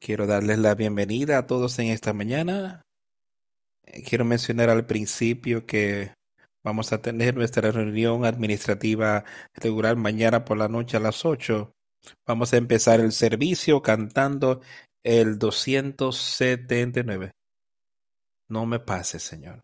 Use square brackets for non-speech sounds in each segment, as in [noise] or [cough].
Quiero darles la bienvenida a todos en esta mañana. Quiero mencionar al principio que vamos a tener nuestra reunión administrativa regular mañana por la noche a las 8. Vamos a empezar el servicio cantando el 279. No me pases, Señor.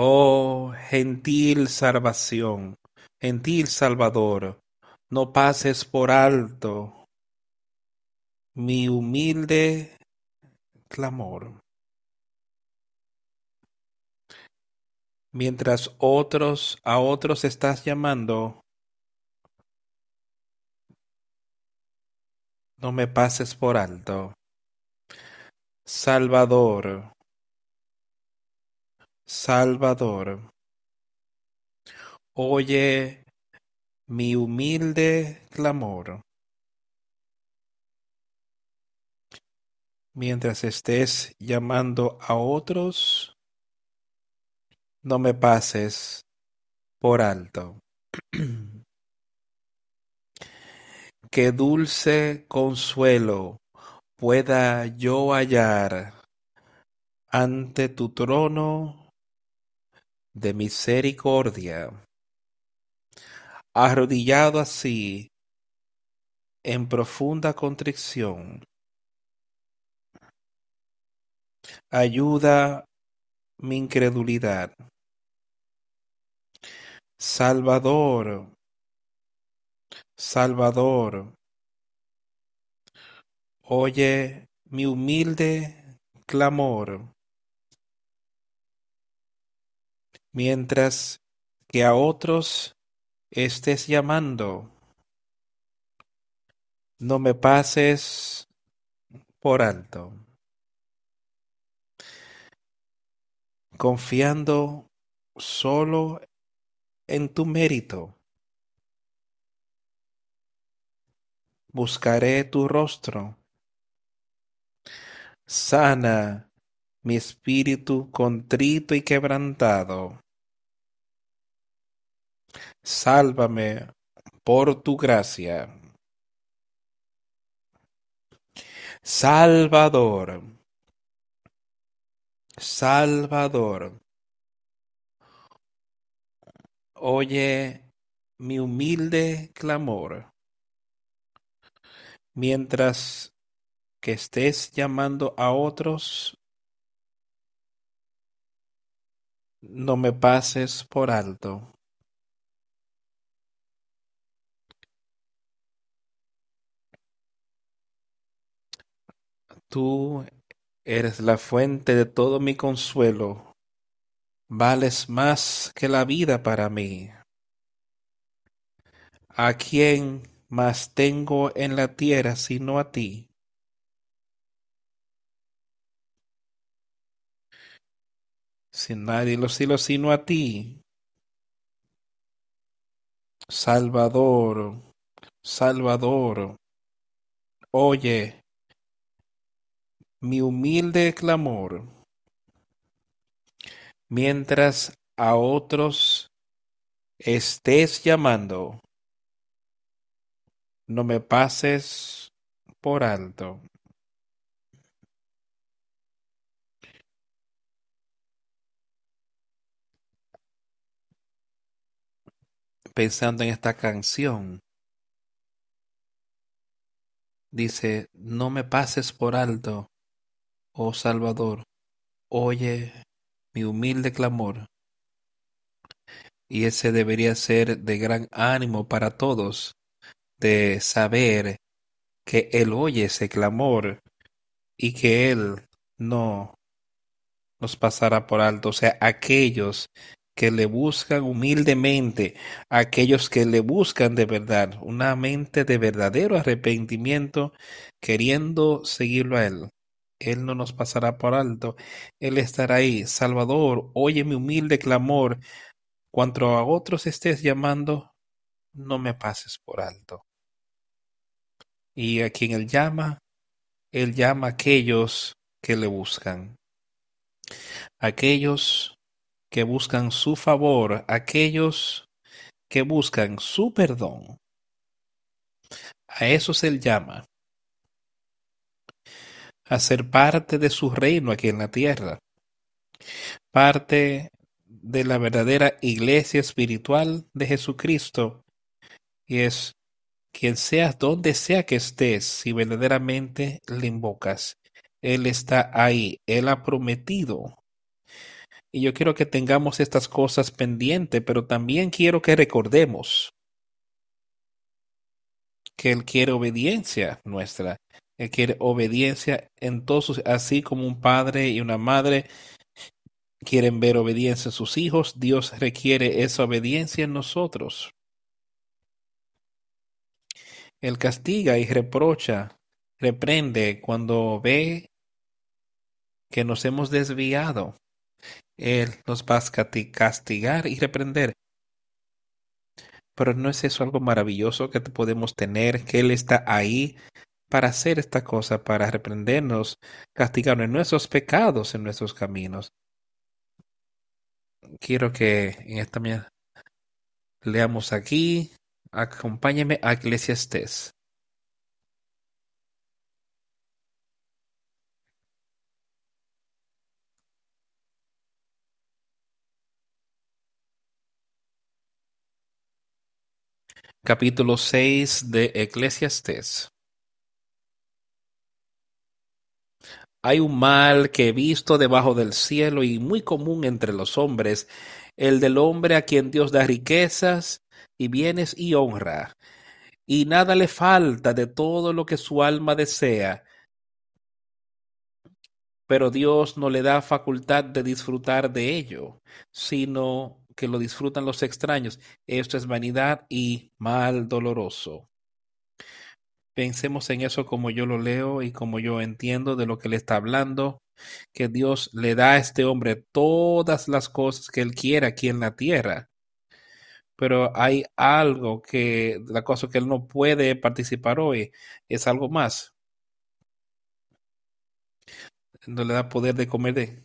Oh, gentil salvación, gentil Salvador, no pases por alto mi humilde clamor. Mientras otros a otros estás llamando, no me pases por alto. Salvador, Salvador, oye mi humilde clamor. Mientras estés llamando a otros, no me pases por alto. [clears throat] Qué dulce consuelo pueda yo hallar ante tu trono de misericordia, arrodillado así en profunda contrición. Ayuda mi incredulidad. Salvador, Salvador, oye mi humilde clamor, mientras que a otros estés llamando. No me pases por alto. Confiando solo en tu mérito. Buscaré tu rostro. Sana mi espíritu contrito y quebrantado. Sálvame por tu gracia. Salvador, Salvador, oye mi humilde clamor. Mientras que estés llamando a otros, no me pases por alto. Tú eres la fuente de todo mi consuelo. Vales más que la vida para mí. ¿A quién más tengo en la tierra sino a ti? Sin nadie en los cielos sino a ti. Salvador, Salvador, oye mi humilde clamor, mientras a otros estés llamando, no me pases por alto. Pensando en esta canción, dice, no me pases por alto, oh Salvador, oye mi humilde clamor. Y ese debería ser de gran ánimo para todos, de saber que Él oye ese clamor y que Él no nos pasará por alto. O sea, aquellos que le buscan humildemente, aquellos que le buscan de verdad, una mente de verdadero arrepentimiento, queriendo seguirlo a Él. Él no nos pasará por alto. Él estará ahí. Salvador, oye mi humilde clamor. Cuanto a otros estés llamando, no me pases por alto. Y a quien Él llama, Él llama a aquellos que le buscan. aquellos que buscan su favor, aquellos que buscan su perdón. A eso se le llama a ser parte de su reino aquí en la tierra, parte de la verdadera iglesia espiritual de Jesucristo, y es quien seas donde sea que estés, si verdaderamente le invocas, Él está ahí, Él ha prometido. Y yo quiero que tengamos estas cosas pendientes, pero también quiero que recordemos que Él quiere obediencia nuestra. Quiere obediencia en todos, así como un padre y una madre quieren ver obediencia en sus hijos, Dios requiere esa obediencia en nosotros. Él castiga y reprocha, reprende cuando ve que nos hemos desviado. Él nos va a castigar y reprender. Pero no es eso algo maravilloso que podemos tener, que Él está ahí para hacer esta cosa, para reprendernos, castigarnos en nuestros pecados, en nuestros caminos. Quiero que en esta mañana leamos aquí, acompáñeme a Eclesiastés. Capítulo 6 de Eclesiastés. Hay un mal que he visto debajo del cielo y muy común entre los hombres, el del hombre a quien Dios da riquezas y bienes y honra, y nada le falta de todo lo que su alma desea, pero Dios no le da facultad de disfrutar de ello, sino que lo disfrutan los extraños. Esto es vanidad y mal doloroso. Pensemos en eso como yo lo leo y como yo entiendo de lo que le está hablando, que Dios le da a este hombre todas las cosas que él quiere aquí en la tierra. Pero hay algo que, la cosa que él no puede participar hoy, es algo más. No le da poder de comer de,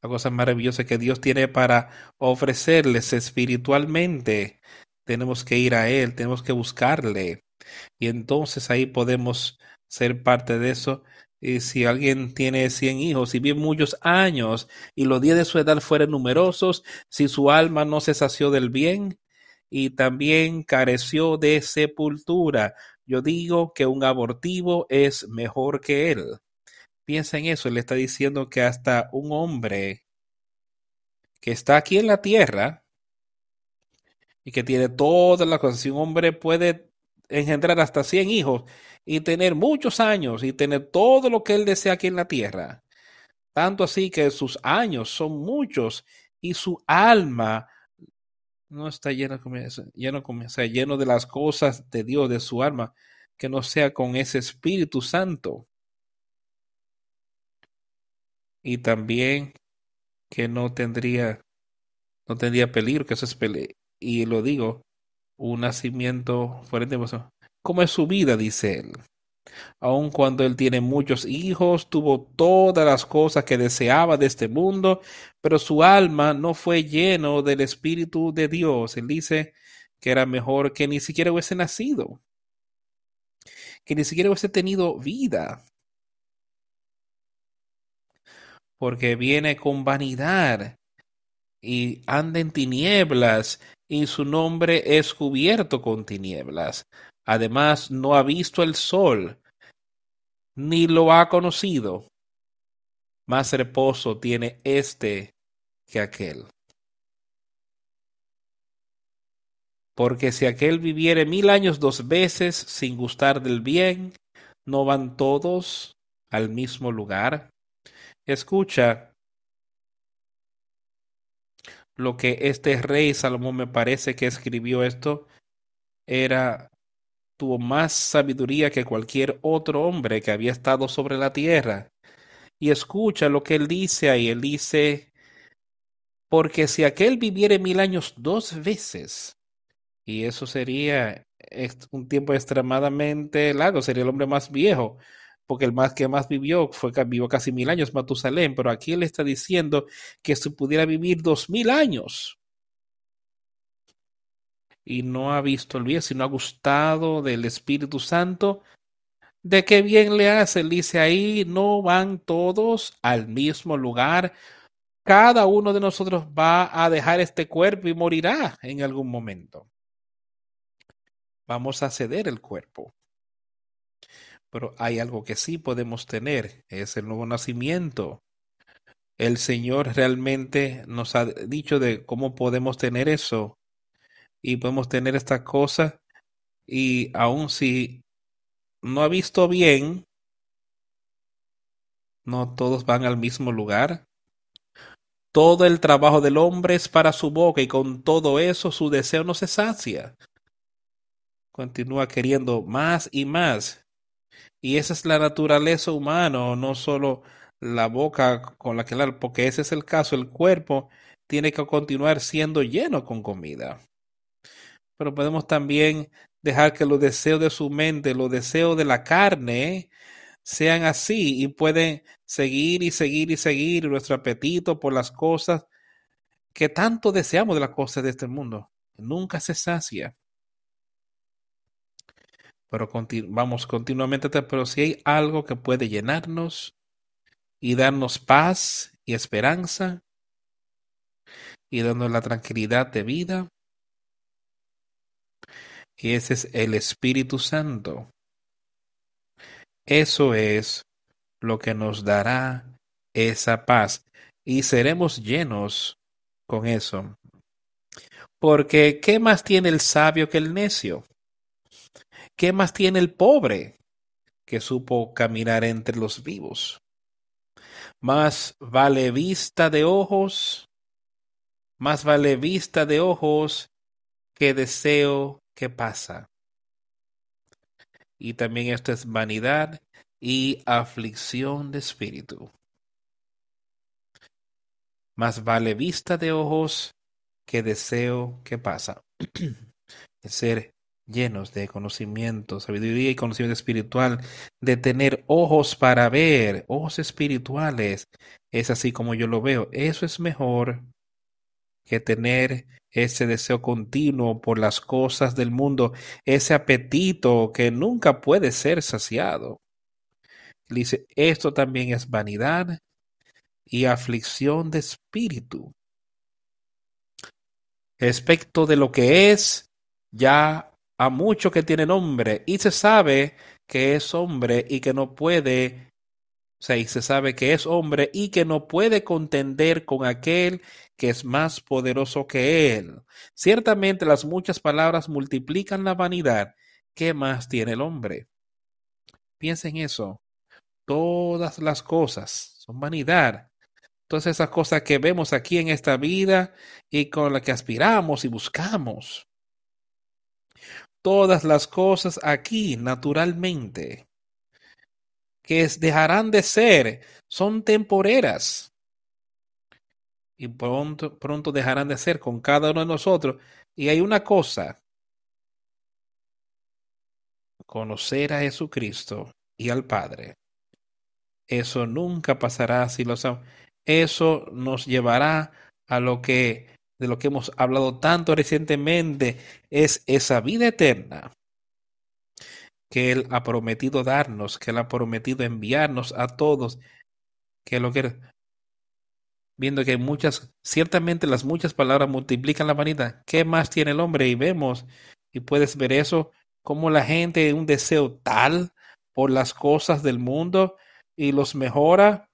la cosa maravillosa que Dios tiene para ofrecerles espiritualmente. Tenemos que ir a Él, tenemos que buscarle. Y entonces ahí podemos ser parte de eso. Y si alguien tiene cien hijos y vive muchos años y los días de su edad fueron numerosos, si su alma no se sació del bien y también careció de sepultura, yo digo que un abortivo es mejor que él. Piensa en eso, le está diciendo que hasta un hombre que está aquí en la tierra y que tiene todas las cosas, si un hombre puede engendrar hasta 100 hijos y tener muchos años y tener todo lo que él desea aquí en la tierra. Tanto así que sus años son muchos y su alma no está lleno, lleno, lleno de las cosas de Dios, de su alma, que no sea con ese Espíritu Santo. Y también que no tendría, no tendría peligro, que eso es. Y lo digo, un nacimiento fuerte emoción. ¿Cómo es su vida? dice él. Aun cuando él tiene muchos hijos, tuvo todas las cosas que deseaba de este mundo, pero su alma no fue lleno del Espíritu de Dios. Él dice que era mejor que ni siquiera hubiese nacido, que ni siquiera hubiese tenido vida, porque viene con vanidad y anda en tinieblas y su nombre es cubierto con tinieblas. Además, no ha visto el sol, ni lo ha conocido. Más reposo tiene este que aquel. Porque si aquel viviere mil años dos veces sin gustar del bien, ¿no van todos al mismo lugar? Escucha, lo que este rey Salomón me parece que escribió esto era tuvo más sabiduría que cualquier otro hombre que había estado sobre la tierra. Y escucha lo que él dice ahí. Él dice, porque si aquel viviere mil años dos veces, y eso sería un tiempo extremadamente largo, sería el hombre más viejo, porque el más que más vivió fue vivió casi mil años Matusalén, pero aquí él está diciendo que se pudiera vivir dos mil años y no ha visto el bien, sino ha gustado del Espíritu Santo, de qué bien le hace. Él dice ahí, no van todos al mismo lugar. Cada uno de nosotros va a dejar este cuerpo y morirá en algún momento. Vamos a ceder el cuerpo. Pero hay algo que sí podemos tener, es el nuevo nacimiento. El Señor realmente nos ha dicho de cómo podemos tener eso y podemos tener estas cosas y aun si no ha visto bien, no todos van al mismo lugar. Todo el trabajo del hombre es para su boca y con todo eso su deseo no se sacia. Continúa queriendo más y más. Y esa es la naturaleza humana, no solo la boca con la que la, porque ese es el caso, el cuerpo tiene que continuar siendo lleno con comida pero podemos también dejar que los deseos de su mente, los deseos de la carne, sean así y pueden seguir y seguir y seguir nuestro apetito por las cosas que tanto deseamos de las cosas de este mundo. Nunca se sacia. Pero vamos continuamente, pero si hay algo que puede llenarnos y darnos paz y esperanza y darnos la tranquilidad de vida, y ese es el Espíritu Santo. Eso es lo que nos dará esa paz y seremos llenos con eso. Porque ¿qué más tiene el sabio que el necio? ¿Qué más tiene el pobre que supo caminar entre los vivos? Más vale vista de ojos, más vale vista de ojos que deseo ¿Qué pasa. Y también esto es vanidad y aflicción de espíritu. Más vale vista de ojos que deseo que pasa. [clears throat] ser llenos de conocimiento, sabiduría y conocimiento espiritual, de tener ojos para ver, ojos espirituales. Es así como yo lo veo. Eso es mejor que tener ese deseo continuo por las cosas del mundo, ese apetito que nunca puede ser saciado. Dice, esto también es vanidad y aflicción de espíritu. Respecto de lo que es, ya a mucho que tiene nombre y se sabe que es hombre y que no puede, o sea, y se sabe que es hombre y que no puede contender con aquel que es más poderoso que él. Ciertamente las muchas palabras multiplican la vanidad. ¿Qué más tiene el hombre? Piensa en eso. Todas las cosas son vanidad. Todas esas cosas que vemos aquí en esta vida y con las que aspiramos y buscamos. Todas las cosas aquí naturalmente que dejarán de ser son temporeras y pronto, pronto dejarán de ser con cada uno de nosotros. Y hay una cosa, conocer a Jesucristo y al Padre. Eso nunca pasará si lo sabemos. Eso nos llevará a lo que de lo que hemos hablado tanto recientemente es esa vida eterna que Él ha prometido darnos, que Él ha prometido enviarnos a todos, que lo que viendo que muchas, ciertamente las muchas palabras multiplican la vanidad. ¿Qué más tiene el hombre? Y vemos, y puedes ver eso, como la gente un deseo tal por las cosas del mundo y los mejora.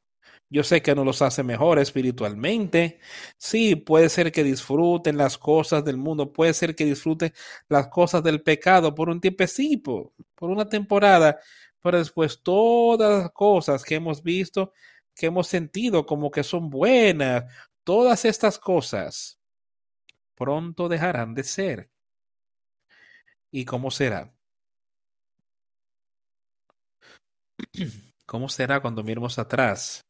Yo sé que no los hace mejor espiritualmente. Sí, puede ser que disfruten las cosas del mundo, puede ser que disfruten las cosas del pecado por un tiempecito, por una temporada, pero después todas las cosas que hemos visto que hemos sentido como que son buenas, todas estas cosas pronto dejarán de ser. ¿Y cómo será? [clears throat] ¿Cómo será cuando miremos atrás?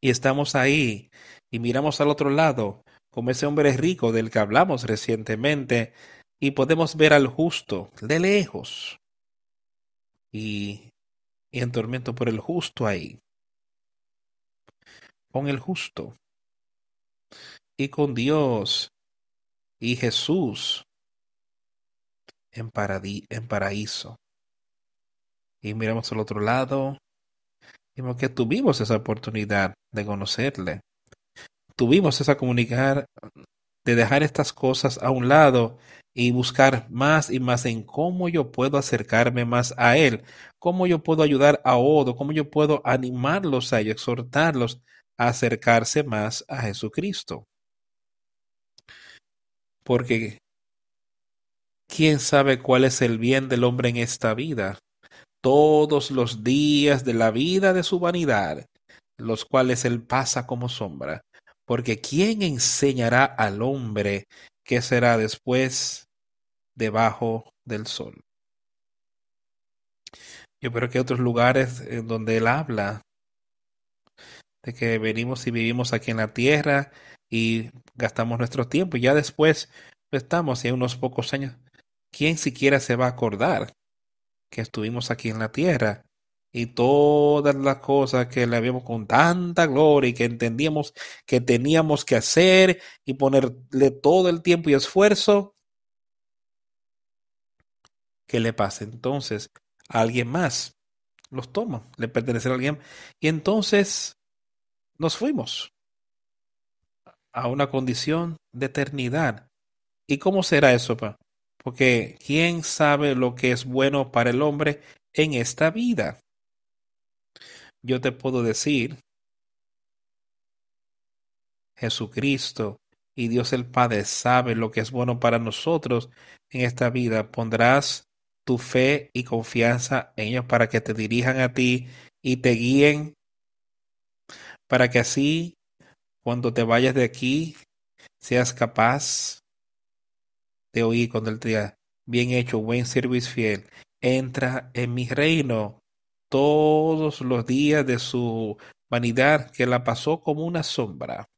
Y estamos ahí y miramos al otro lado, como ese hombre rico del que hablamos recientemente, y podemos ver al justo de lejos y, y en tormento por el justo ahí. Con el justo. Y con Dios y Jesús en, en paraíso. Y miramos al otro lado, y que tuvimos esa oportunidad de conocerle. Tuvimos esa comunicar, de dejar estas cosas a un lado y buscar más y más en cómo yo puedo acercarme más a Él, cómo yo puedo ayudar a otro, cómo yo puedo animarlos a ellos, exhortarlos a acercarse más a Jesucristo. Porque ¿quién sabe cuál es el bien del hombre en esta vida? Todos los días de la vida de su vanidad, los cuales él pasa como sombra. Porque ¿quién enseñará al hombre qué será después debajo del sol? Yo creo que hay otros lugares en donde él habla de que venimos y vivimos aquí en la tierra y gastamos nuestro tiempo y ya después estamos y unos pocos años, ¿quién siquiera se va a acordar que estuvimos aquí en la tierra? Y todas las cosas que le habíamos con tanta gloria y que entendíamos que teníamos que hacer y ponerle todo el tiempo y esfuerzo, ¿qué le pasa? Entonces, a alguien más los toma, le pertenece a alguien, y entonces nos fuimos a una condición de eternidad. ¿Y cómo será eso? Pa? Porque ¿quién sabe lo que es bueno para el hombre en esta vida? Yo te puedo decir, Jesucristo y Dios el Padre sabe lo que es bueno para nosotros en esta vida. Pondrás tu fe y confianza en ellos para que te dirijan a ti y te guíen, para que así cuando te vayas de aquí, seas capaz de oír cuando él te bien hecho, buen servicio fiel, entra en mi reino todos los días de su vanidad que la pasó como una sombra.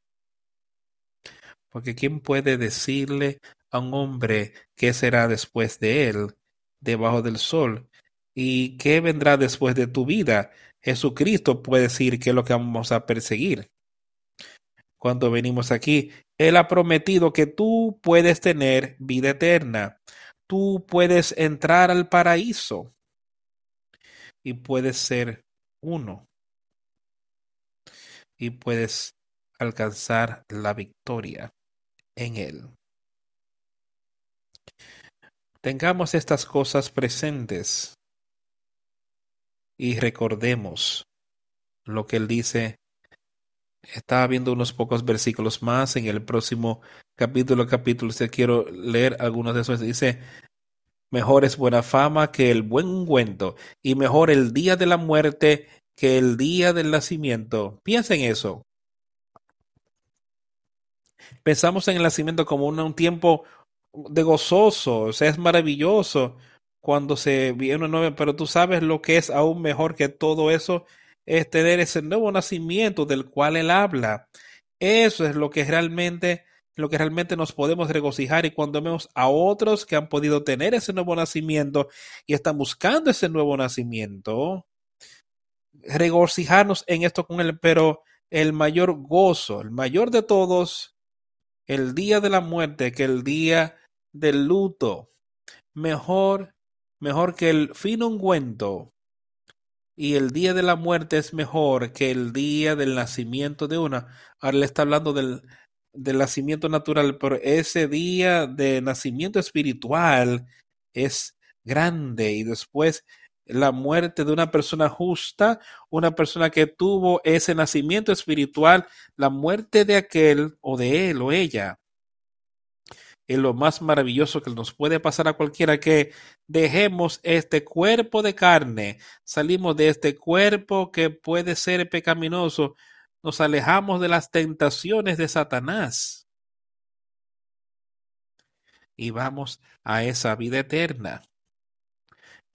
Porque ¿quién puede decirle a un hombre qué será después de él, debajo del sol? ¿Y qué vendrá después de tu vida? Jesucristo puede decir qué es lo que vamos a perseguir cuando venimos aquí. Él ha prometido que tú puedes tener vida eterna. Tú puedes entrar al paraíso y puedes ser uno. Y puedes alcanzar la victoria en Él. Tengamos estas cosas presentes y recordemos lo que Él dice estaba viendo unos pocos versículos más en el próximo capítulo, capítulo, si quiero leer algunos de esos. Dice, mejor es buena fama que el buen ungüento, y mejor el día de la muerte que el día del nacimiento. Piensa en eso. Pensamos en el nacimiento como un, tiempo de gozoso, o sea, es maravilloso cuando se viene una nueva, pero tú sabes lo que es aún mejor que todo eso es tener ese nuevo nacimiento del cual él habla. Eso es lo que realmente lo que realmente nos podemos regocijar y cuando vemos a otros que han podido tener ese nuevo nacimiento y están buscando ese nuevo nacimiento, regocijarnos en esto con él, pero el mayor gozo, el mayor de todos, el día de la muerte que el día del luto, mejor, mejor que el fino ungüento y el día de la muerte es mejor que el día del nacimiento de una. Ahora le está hablando del, del nacimiento natural, pero ese día de nacimiento espiritual es grande y después la muerte de una persona justa, una persona que tuvo ese nacimiento espiritual, la muerte de aquel o de él o ella es lo más maravilloso que nos puede pasar a cualquiera que dejemos este cuerpo de carne, salimos de este cuerpo que puede ser pecaminoso, nos alejamos de las tentaciones de Satanás y vamos a esa vida eterna.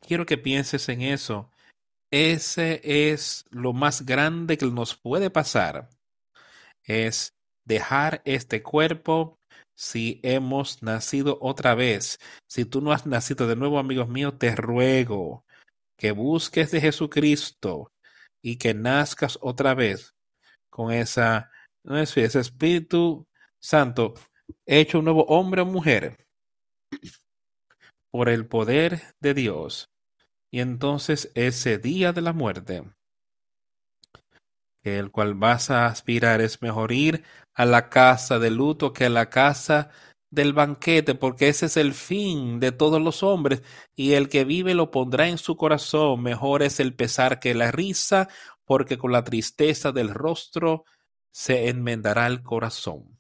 Quiero que pienses en eso. Ese es lo más grande que nos puede pasar. Es dejar este cuerpo si hemos nacido otra vez. Si tú no has nacido de nuevo, amigos míos, te ruego, que busques de Jesucristo y que nazcas otra vez con esa, no es ese Espíritu Santo hecho un nuevo hombre o mujer por el poder de Dios. Y entonces ese día de la muerte, el cual vas a aspirar, es mejor ir a la casa de luto que a la casa del banquete, porque ese es el fin de todos los hombres, y el que vive lo pondrá en su corazón. Mejor es el pesar que la risa, porque con la tristeza del rostro se enmendará el corazón.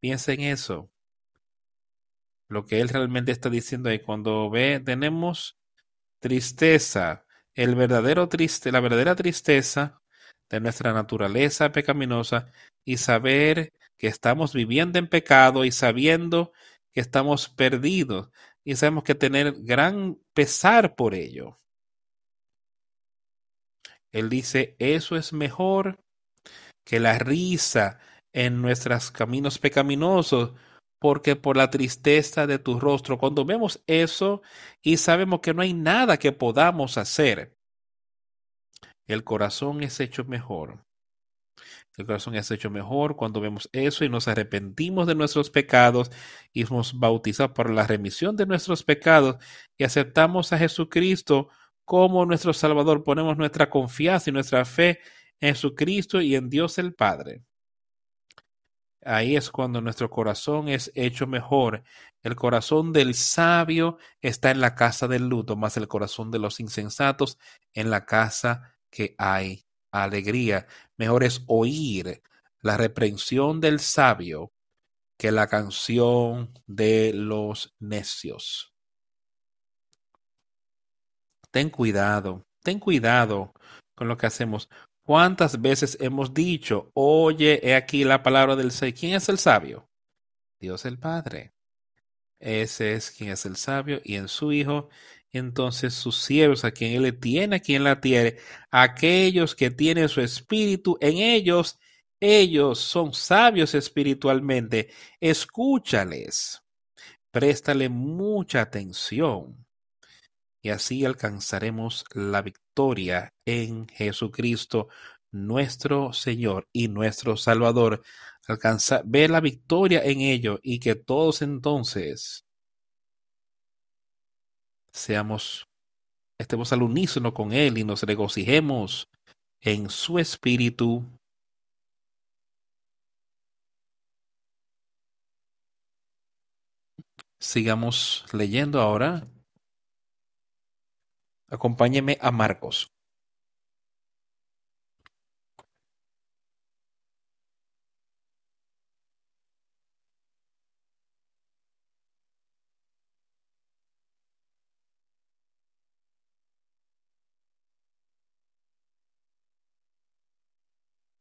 Piensa en eso. Lo que él realmente está diciendo ahí, cuando ve, tenemos tristeza, el verdadero triste, la verdadera tristeza de nuestra naturaleza pecaminosa y saber que estamos viviendo en pecado y sabiendo que estamos perdidos y sabemos que tener gran pesar por ello. Él dice, eso es mejor que la risa en nuestros caminos pecaminosos, porque por la tristeza de tu rostro, cuando vemos eso y sabemos que no hay nada que podamos hacer, el corazón es hecho mejor. El corazón es hecho mejor cuando vemos eso y nos arrepentimos de nuestros pecados y nos bautizamos por la remisión de nuestros pecados y aceptamos a Jesucristo como nuestro Salvador. Ponemos nuestra confianza y nuestra fe en Jesucristo y en Dios el Padre. Ahí es cuando nuestro corazón es hecho mejor. El corazón del sabio está en la casa del luto, más el corazón de los insensatos en la casa que hay alegría. Mejor es oír la reprensión del sabio que la canción de los necios. Ten cuidado, ten cuidado con lo que hacemos. ¿Cuántas veces hemos dicho, oye, he aquí la palabra del Señor? ¿Quién es el sabio? Dios el Padre. Ese es quien es el sabio y en su Hijo entonces sus siervos, a quien él le tiene aquí en la tierra, aquellos que tienen su espíritu en ellos, ellos son sabios espiritualmente. Escúchales, préstale mucha atención y así alcanzaremos la victoria en Jesucristo, nuestro Señor y nuestro Salvador. Alcanza, ve la victoria en ello y que todos entonces seamos, estemos al unísono con Él y nos regocijemos en su espíritu. Sigamos leyendo ahora. Acompáñeme a Marcos.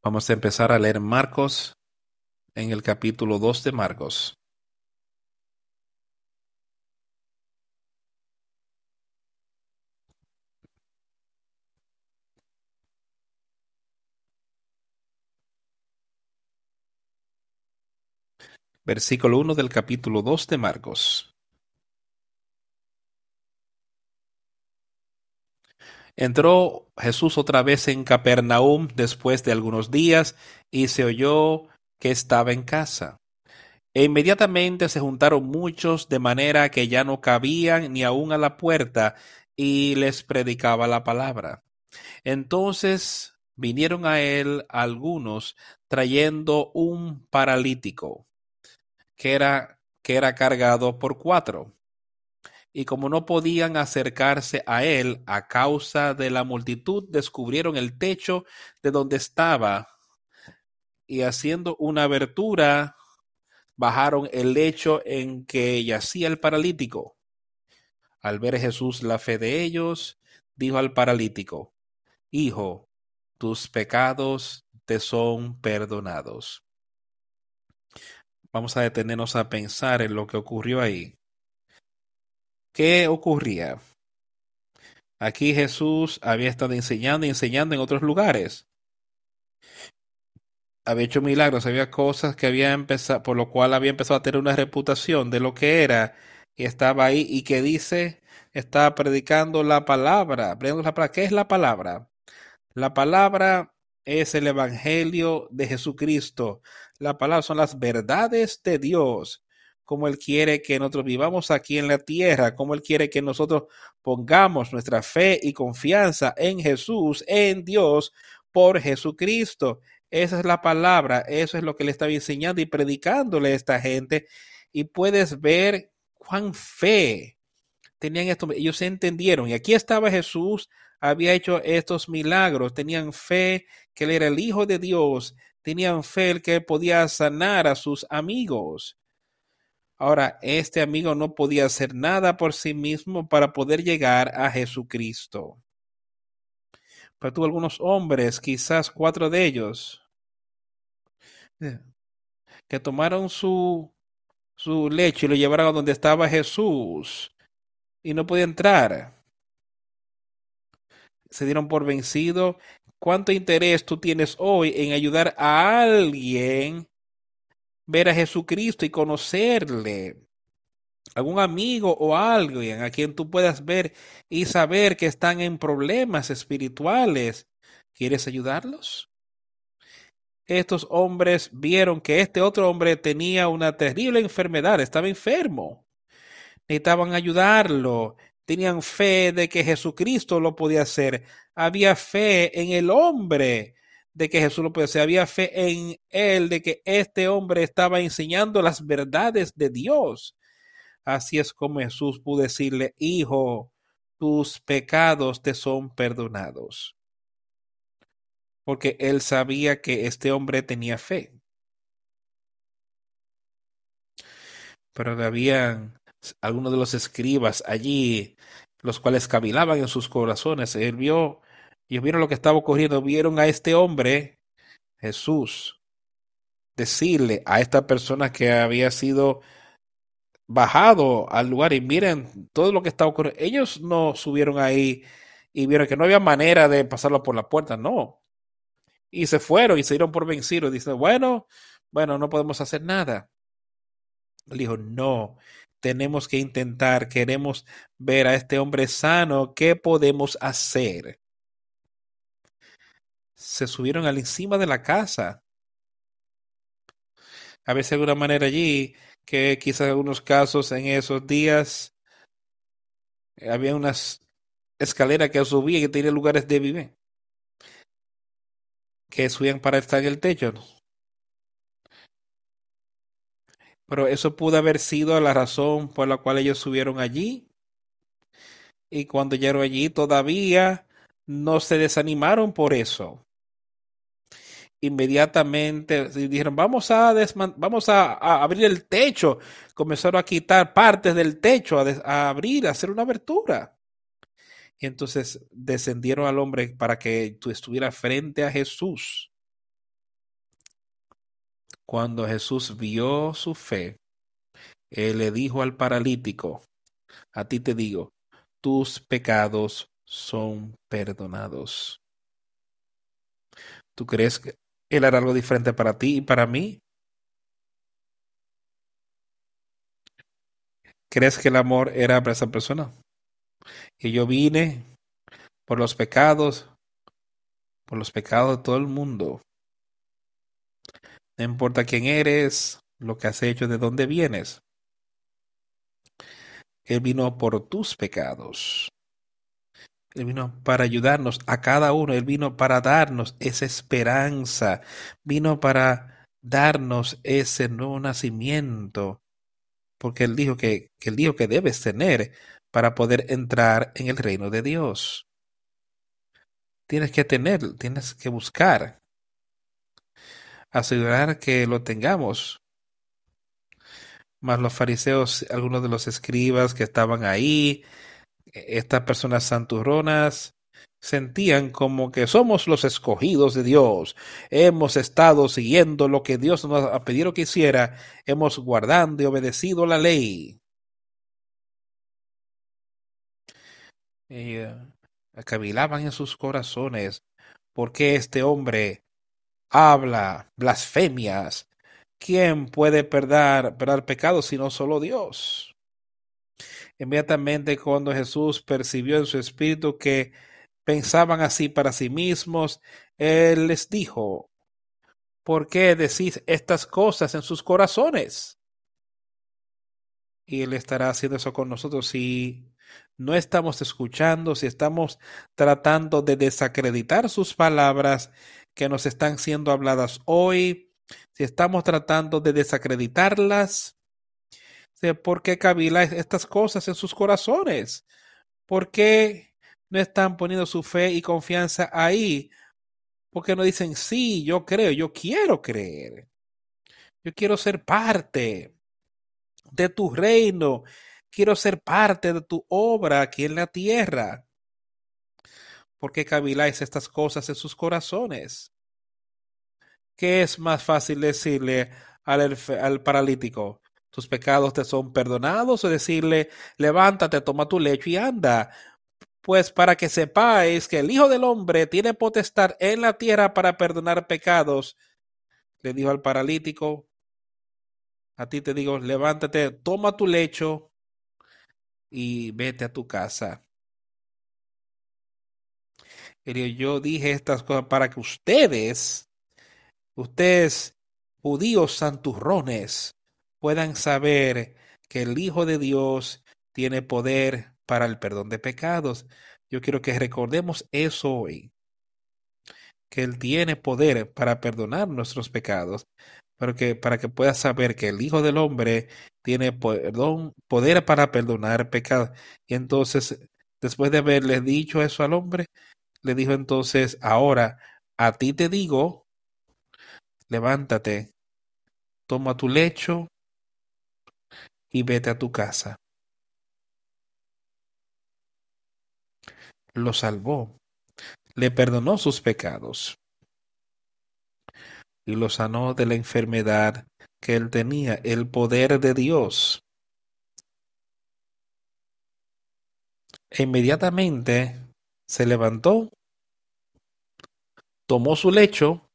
Vamos a empezar a leer Marcos en el capítulo 2 de Marcos. Versículo 1 del capítulo 2 de Marcos. Entró Jesús otra vez en Capernaum después de algunos días y se oyó que estaba en casa. E inmediatamente se juntaron muchos de manera que ya no cabían ni aun a la puerta y les predicaba la palabra. Entonces vinieron a él algunos trayendo un paralítico que era, que era cargado por cuatro y como no podían acercarse a él a causa de la multitud, descubrieron el techo de donde estaba y haciendo una abertura, bajaron el lecho en que yacía el paralítico. Al ver Jesús la fe de ellos, dijo al paralítico, Hijo, tus pecados te son perdonados. Vamos a detenernos a pensar en lo que ocurrió ahí. ¿Qué ocurría? Aquí Jesús había estado enseñando y enseñando en otros lugares. Había hecho milagros, había cosas que había empezado, por lo cual había empezado a tener una reputación de lo que era y estaba ahí y que dice, estaba predicando la palabra. ¿Qué es la palabra? La palabra es el Evangelio de Jesucristo. La palabra son las verdades de Dios, como Él quiere que nosotros vivamos aquí en la tierra, como Él quiere que nosotros pongamos nuestra fe y confianza en Jesús, en Dios, por Jesucristo. Esa es la palabra, eso es lo que le estaba enseñando y predicándole a esta gente. Y puedes ver cuán fe tenían esto. Ellos entendieron. Y aquí estaba Jesús, había hecho estos milagros. Tenían fe que él era el Hijo de Dios. Tenían fe que él podía sanar a sus amigos. Ahora, este amigo no podía hacer nada por sí mismo para poder llegar a Jesucristo. Pero tuvo algunos hombres, quizás cuatro de ellos, eh, que tomaron su, su lecho y lo llevaron a donde estaba Jesús y no podía entrar. Se dieron por vencido. ¿Cuánto interés tú tienes hoy en ayudar a alguien ver a Jesucristo y conocerle? algún amigo o alguien a quien tú puedas ver y saber que están en problemas espirituales. ¿Quieres ayudarlos? Estos hombres vieron que este otro hombre tenía una terrible enfermedad, estaba enfermo. Necesitaban ayudarlo. Tenían fe de que Jesucristo lo podía hacer. Había fe en el hombre de que Jesús lo podía hacer. Había fe en él de que este hombre estaba enseñando las verdades de Dios Así es como Jesús pudo decirle, hijo, tus pecados te son perdonados. Porque él sabía que este hombre tenía fe. Pero había algunos de los escribas allí, los cuales cavilaban en sus corazones. Él vio, y vieron lo que estaba ocurriendo, vieron a este hombre, Jesús, decirle a esta persona que había sido bajado al lugar y miren todo lo que está ocurriendo. Ellos no subieron ahí y vieron que no había manera de pasarlo por la puerta, no. Y se fueron y se dieron por vencidos. Dice, bueno, bueno, no podemos hacer nada. Él dijo, no, tenemos que intentar, queremos ver a este hombre sano, ¿qué podemos hacer? Se subieron al encima de la casa. A veces de alguna manera allí que quizás en algunos casos en esos días había unas escaleras que subían y que tenían lugares de vivir, que subían para estar en el techo. Pero eso pudo haber sido la razón por la cual ellos subieron allí. Y cuando llegaron allí todavía no se desanimaron por eso inmediatamente dijeron, vamos a, vamos a, abrir el techo. Comenzaron a quitar partes del techo, a, abrir, a hacer una abertura. Y entonces descendieron al hombre para que tú estuvieras frente a Jesús. Cuando Jesús vio su fe, él le dijo al paralítico, a ti te digo, tus pecados son perdonados. ¿Tú crees que él hará algo diferente para ti y para mí. ¿Crees que el amor era para esa persona? Y yo vine por los pecados, por los pecados de todo el mundo. No importa quién eres, lo que has hecho, de dónde vienes. Él vino por tus pecados. Él vino para ayudarnos a cada uno, Él vino para darnos esa esperanza, vino para darnos ese nuevo nacimiento, porque Él dijo que, que Él dijo que debes tener para poder entrar en el reino de Dios. Tienes que tener, tienes que buscar, asegurar que lo tengamos. Mas los fariseos, algunos de los escribas que estaban ahí, estas personas santurronas sentían como que somos los escogidos de Dios. Hemos estado siguiendo lo que Dios nos ha pedido que hiciera. Hemos guardado y obedecido la ley. Y, uh, en sus corazones. porque este hombre habla blasfemias? ¿Quién puede perdonar, perdonar pecados sino solo Dios? Inmediatamente cuando Jesús percibió en su espíritu que pensaban así para sí mismos, Él les dijo, ¿por qué decís estas cosas en sus corazones? Y Él estará haciendo eso con nosotros si no estamos escuchando, si estamos tratando de desacreditar sus palabras que nos están siendo habladas hoy, si estamos tratando de desacreditarlas, ¿por qué cabila estas cosas en sus corazones? ¿Por qué no están poniendo su fe y confianza ahí? Porque no dicen, sí, yo creo, yo quiero creer. Yo quiero ser parte de tu reino. Quiero ser parte de tu obra aquí en la tierra. ¿Por qué caviláis estas cosas en sus corazones? ¿Qué es más fácil decirle al paralítico? Tus pecados te son perdonados, o decirle, levántate, toma tu lecho y anda. Pues para que sepáis que el Hijo del Hombre tiene potestad en la tierra para perdonar pecados, le dijo al paralítico, a ti te digo, levántate, toma tu lecho y vete a tu casa. Yo dije estas cosas para que ustedes, ustedes judíos santurrones, puedan saber que el Hijo de Dios tiene poder para el perdón de pecados. Yo quiero que recordemos eso hoy, que Él tiene poder para perdonar nuestros pecados, pero que para que puedas saber que el Hijo del Hombre tiene poder para perdonar pecados. Y entonces, después de haberle dicho eso al hombre, le dijo entonces, ahora a ti te digo, levántate, toma tu lecho y vete a tu casa. Lo salvó, le perdonó sus pecados y lo sanó de la enfermedad que él tenía, el poder de Dios. E inmediatamente se levantó, tomó su lecho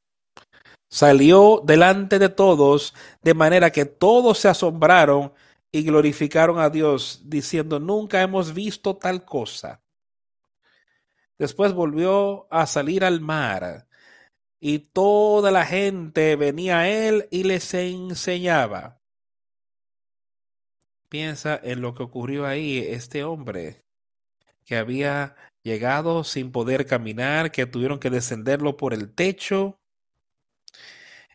salió delante de todos, de manera que todos se asombraron y glorificaron a Dios, diciendo, nunca hemos visto tal cosa. Después volvió a salir al mar, y toda la gente venía a él y les enseñaba. Piensa en lo que ocurrió ahí, este hombre que había llegado sin poder caminar, que tuvieron que descenderlo por el techo.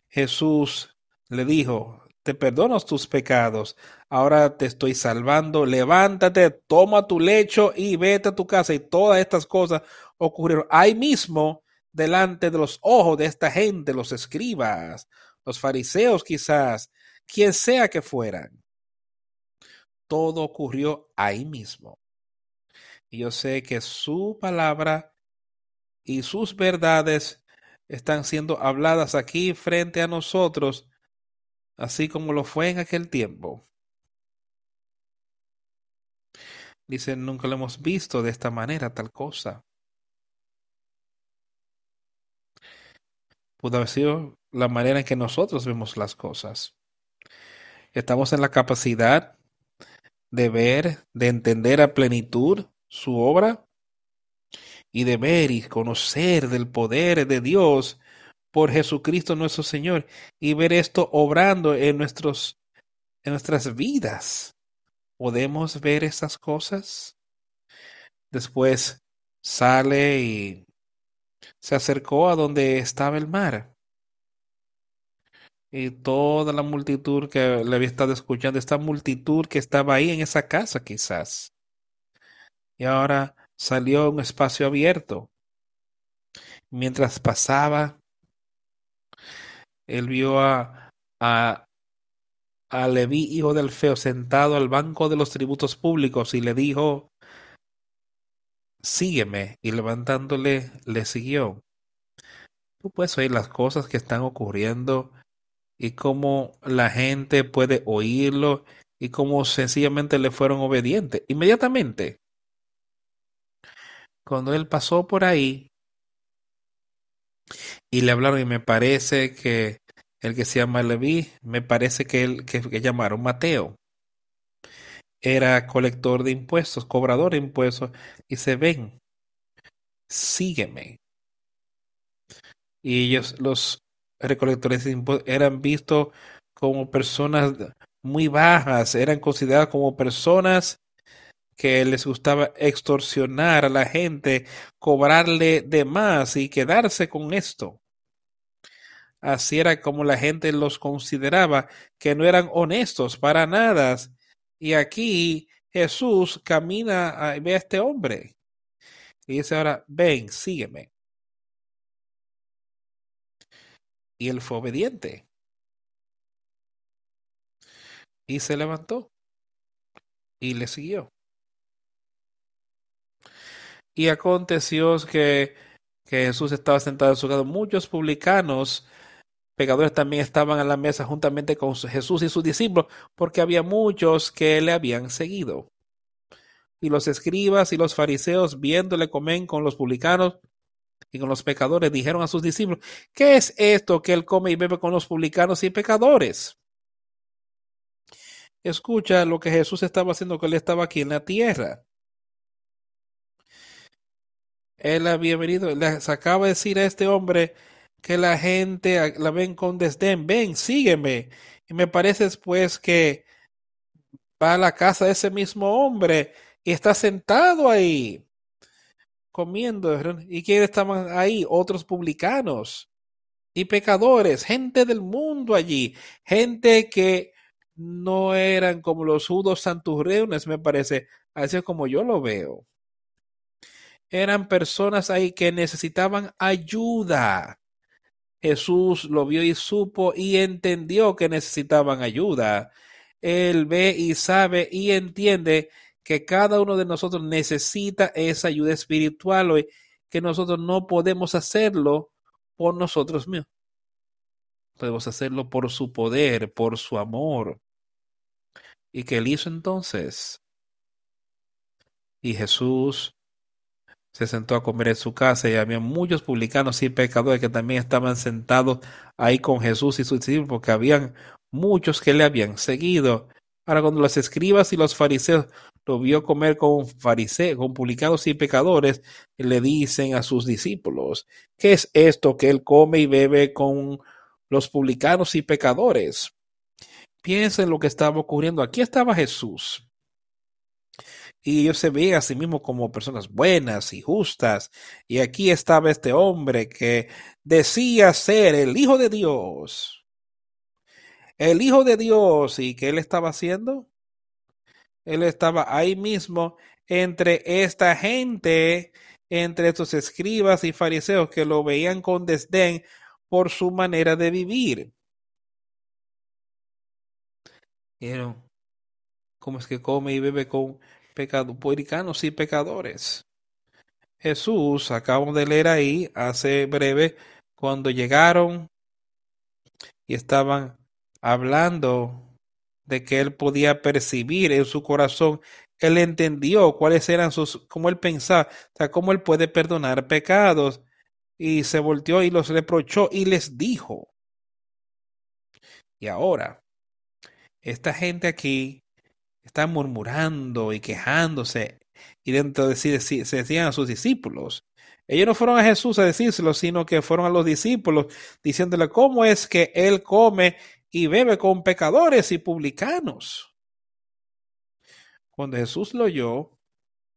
Jesús le dijo, te perdono tus pecados, ahora te estoy salvando, levántate, toma tu lecho y vete a tu casa. Y todas estas cosas ocurrieron ahí mismo delante de los ojos de esta gente, los escribas, los fariseos quizás, quien sea que fueran. Todo ocurrió ahí mismo. Y yo sé que su palabra y sus verdades están siendo habladas aquí frente a nosotros así como lo fue en aquel tiempo. Dice, nunca lo hemos visto de esta manera, tal cosa. Pudo haber sido la manera en que nosotros vemos las cosas. Estamos en la capacidad de ver, de entender a plenitud su obra y de ver y conocer del poder de Dios por Jesucristo nuestro Señor y ver esto obrando en nuestros en nuestras vidas. ¿Podemos ver esas cosas? Después sale y se acercó a donde estaba el mar. Y toda la multitud que le había estado escuchando, esta multitud que estaba ahí en esa casa quizás. Y ahora salió a un espacio abierto. Mientras pasaba, él vio a, a, a Leví, hijo del feo, sentado al banco de los tributos públicos y le dijo, sígueme, y levantándole le siguió. Tú puedes oír las cosas que están ocurriendo y cómo la gente puede oírlo y cómo sencillamente le fueron obedientes. Inmediatamente, cuando él pasó por ahí, y le hablaron y me parece que el que se llama Leví, me parece que el que, llamaron Mateo. era colector de impuestos, cobrador de impuestos, y se ven, sígueme. Y ellos, los recolectores de impuestos, eran vistos como personas muy bajas, eran consideradas como personas que les gustaba extorsionar a la gente, cobrarle de más y quedarse con esto. Así era como la gente los consideraba, que no eran honestos para nada. Y aquí Jesús camina y ve a este hombre. Y dice ahora, ven, sígueme. Y él fue obediente. Y se levantó. Y le siguió. Y aconteció que, que Jesús estaba sentado en su casa. Muchos publicanos, pecadores también estaban a la mesa juntamente con Jesús y sus discípulos, porque había muchos que le habían seguido. Y los escribas y los fariseos, viéndole comer con los publicanos y con los pecadores, dijeron a sus discípulos, ¿qué es esto que él come y bebe con los publicanos y pecadores? Escucha lo que Jesús estaba haciendo, que él estaba aquí en la tierra él había venido, le acaba de decir a este hombre que la gente la ven con desdén, ven, sígueme. Y me parece después que va a la casa de ese mismo hombre y está sentado ahí comiendo. ¿Y quiénes estaban ahí? Otros publicanos y pecadores, gente del mundo allí, gente que no eran como los judos santurreones, me parece, así es como yo lo veo eran personas ahí que necesitaban ayuda. Jesús lo vio y supo y entendió que necesitaban ayuda. Él ve y sabe y entiende que cada uno de nosotros necesita esa ayuda espiritual hoy, que nosotros no podemos hacerlo por nosotros mismos. Podemos hacerlo por su poder, por su amor. ¿Y que él hizo entonces? Y Jesús se sentó a comer en su casa y había muchos publicanos y pecadores que también estaban sentados ahí con Jesús y sus discípulos, porque habían muchos que le habían seguido. Ahora, cuando los escribas y los fariseos lo vio comer con fariseos, con publicanos y pecadores, le dicen a sus discípulos, ¿qué es esto que él come y bebe con los publicanos y pecadores? Piensen lo que estaba ocurriendo. Aquí estaba Jesús y ellos se veían a sí mismos como personas buenas y justas. Y aquí estaba este hombre que decía ser el Hijo de Dios. El Hijo de Dios. ¿Y qué él estaba haciendo? Él estaba ahí mismo entre esta gente, entre estos escribas y fariseos que lo veían con desdén por su manera de vivir. ¿Cómo es que come y bebe con pecado, publicanos y pecadores. Jesús, acabamos de leer ahí hace breve, cuando llegaron y estaban hablando de que él podía percibir en su corazón, él entendió cuáles eran sus, cómo él pensaba, o sea, cómo él puede perdonar pecados, y se volteó y los reprochó y les dijo, y ahora, esta gente aquí están murmurando y quejándose y dentro de sí se decían a sus discípulos. Ellos no fueron a Jesús a decírselo, sino que fueron a los discípulos diciéndole cómo es que él come y bebe con pecadores y publicanos. Cuando Jesús lo oyó,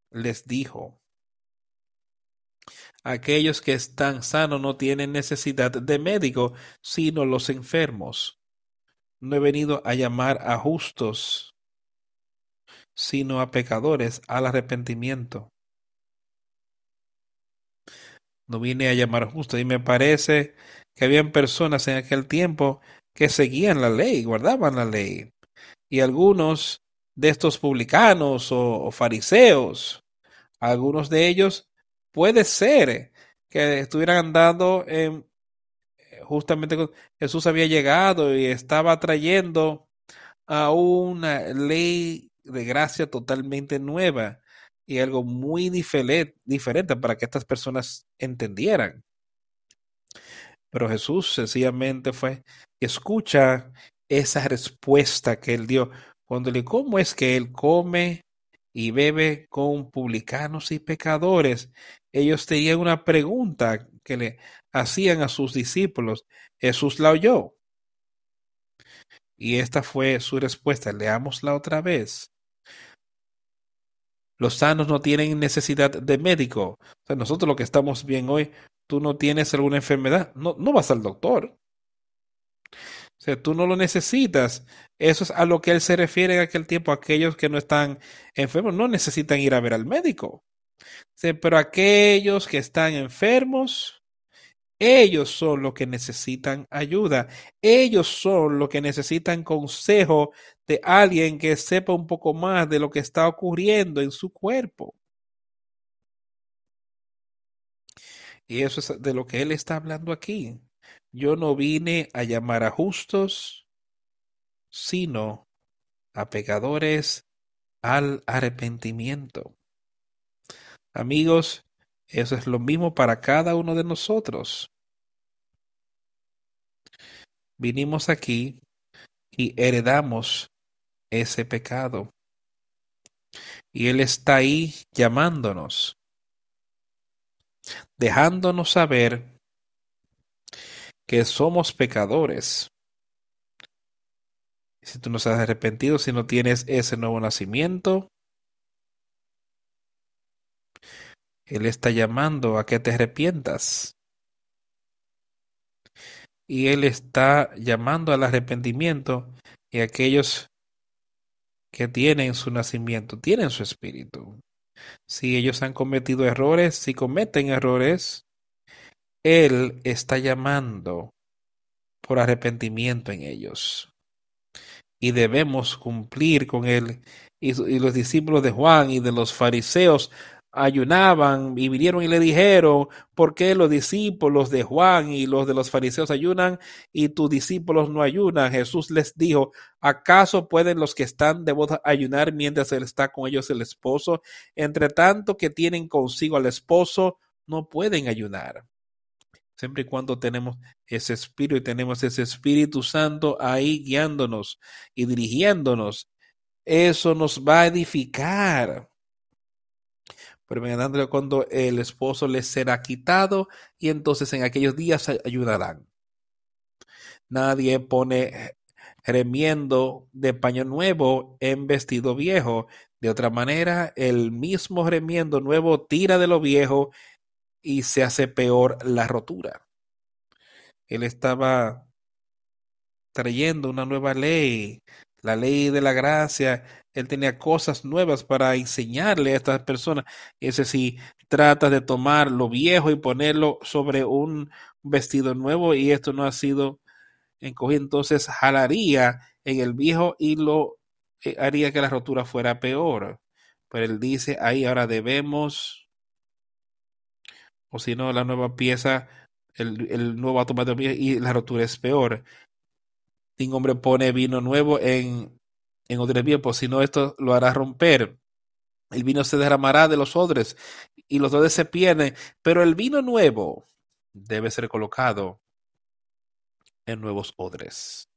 les dijo, aquellos que están sanos no tienen necesidad de médico, sino los enfermos. No he venido a llamar a justos, sino a pecadores al arrepentimiento. No vine a llamar justo. Y me parece que habían personas en aquel tiempo que seguían la ley, guardaban la ley. Y algunos de estos publicanos o, fariseos, algunos de ellos puede ser que estuvieran andando en justamente Jesús había llegado y estaba trayendo a una ley de gracia totalmente nueva y algo muy diferente para que estas personas entendieran. Pero Jesús sencillamente fue, escucha esa respuesta que él dio, cuando le cómo es que él come y bebe con publicanos y pecadores. Ellos tenían una pregunta que le hacían a sus discípulos. Jesús la oyó. Y esta fue su respuesta. Leámosla otra vez. Los sanos no tienen necesidad de médico. O sea, nosotros lo que estamos bien hoy, tú no tienes alguna enfermedad, no, vas al doctor. O sea, tú no lo necesitas. Eso es a lo que él se refiere en aquel tiempo. Aquellos que no están enfermos no necesitan ir a ver al médico. O pero aquellos que están enfermos, ellos son los que necesitan ayuda. Ellos son los que necesitan consejo de alguien que sepa un poco más de lo que está ocurriendo en su cuerpo. Y eso es de lo que él está hablando aquí. Yo no vine a llamar a justos, sino a pecadores al arrepentimiento. Amigos, eso es lo mismo para cada uno de nosotros. Vinimos aquí y heredamos ese pecado. Y Él está ahí llamándonos, dejándonos saber que somos pecadores. Si tú no has arrepentido, si no tienes ese nuevo nacimiento, Él está llamando a que te arrepientas. Y Él está llamando al arrepentimiento y aquellos que tienen su nacimiento, tienen su espíritu. Si ellos han cometido errores, si cometen errores, él está llamando por arrepentimiento en ellos. Y debemos cumplir con Él. Y, los discípulos de Juan y de los fariseos ayunaban y vinieron y le dijeron, ¿por qué los discípulos de Juan y los de los fariseos ayunan y tus discípulos no ayunan? Jesús les dijo, ¿acaso pueden los que están de boda ayunar mientras está con ellos el esposo? Entre tanto que tienen consigo al esposo, no pueden ayunar siempre y cuando tenemos ese espíritu y tenemos ese Espíritu Santo ahí guiándonos y dirigiéndonos, eso nos va a edificar. Pero cuando el esposo les será quitado y entonces en aquellos días ayudarán. Nadie pone remiendo de paño nuevo en vestido viejo. De otra manera, el mismo remiendo nuevo tira de lo viejo y se hace peor la rotura. Él estaba trayendo una nueva ley, la ley de la gracia. Él tenía cosas nuevas para enseñarle a estas personas. Ese si trata de tomar lo viejo y ponerlo sobre un vestido nuevo y esto no ha sido encogido, entonces jalaría en el viejo y lo eh, haría que la rotura fuera peor. Pero él dice, ahí ahora debemos o si no, la nueva pieza, el, el nuevo de y la rotura es peor. Ningún hombre pone vino nuevo en, en odres viejos, si no, esto lo hará romper. El vino se derramará de los odres y los odres se pierden, pero el vino nuevo debe ser colocado en nuevos odres.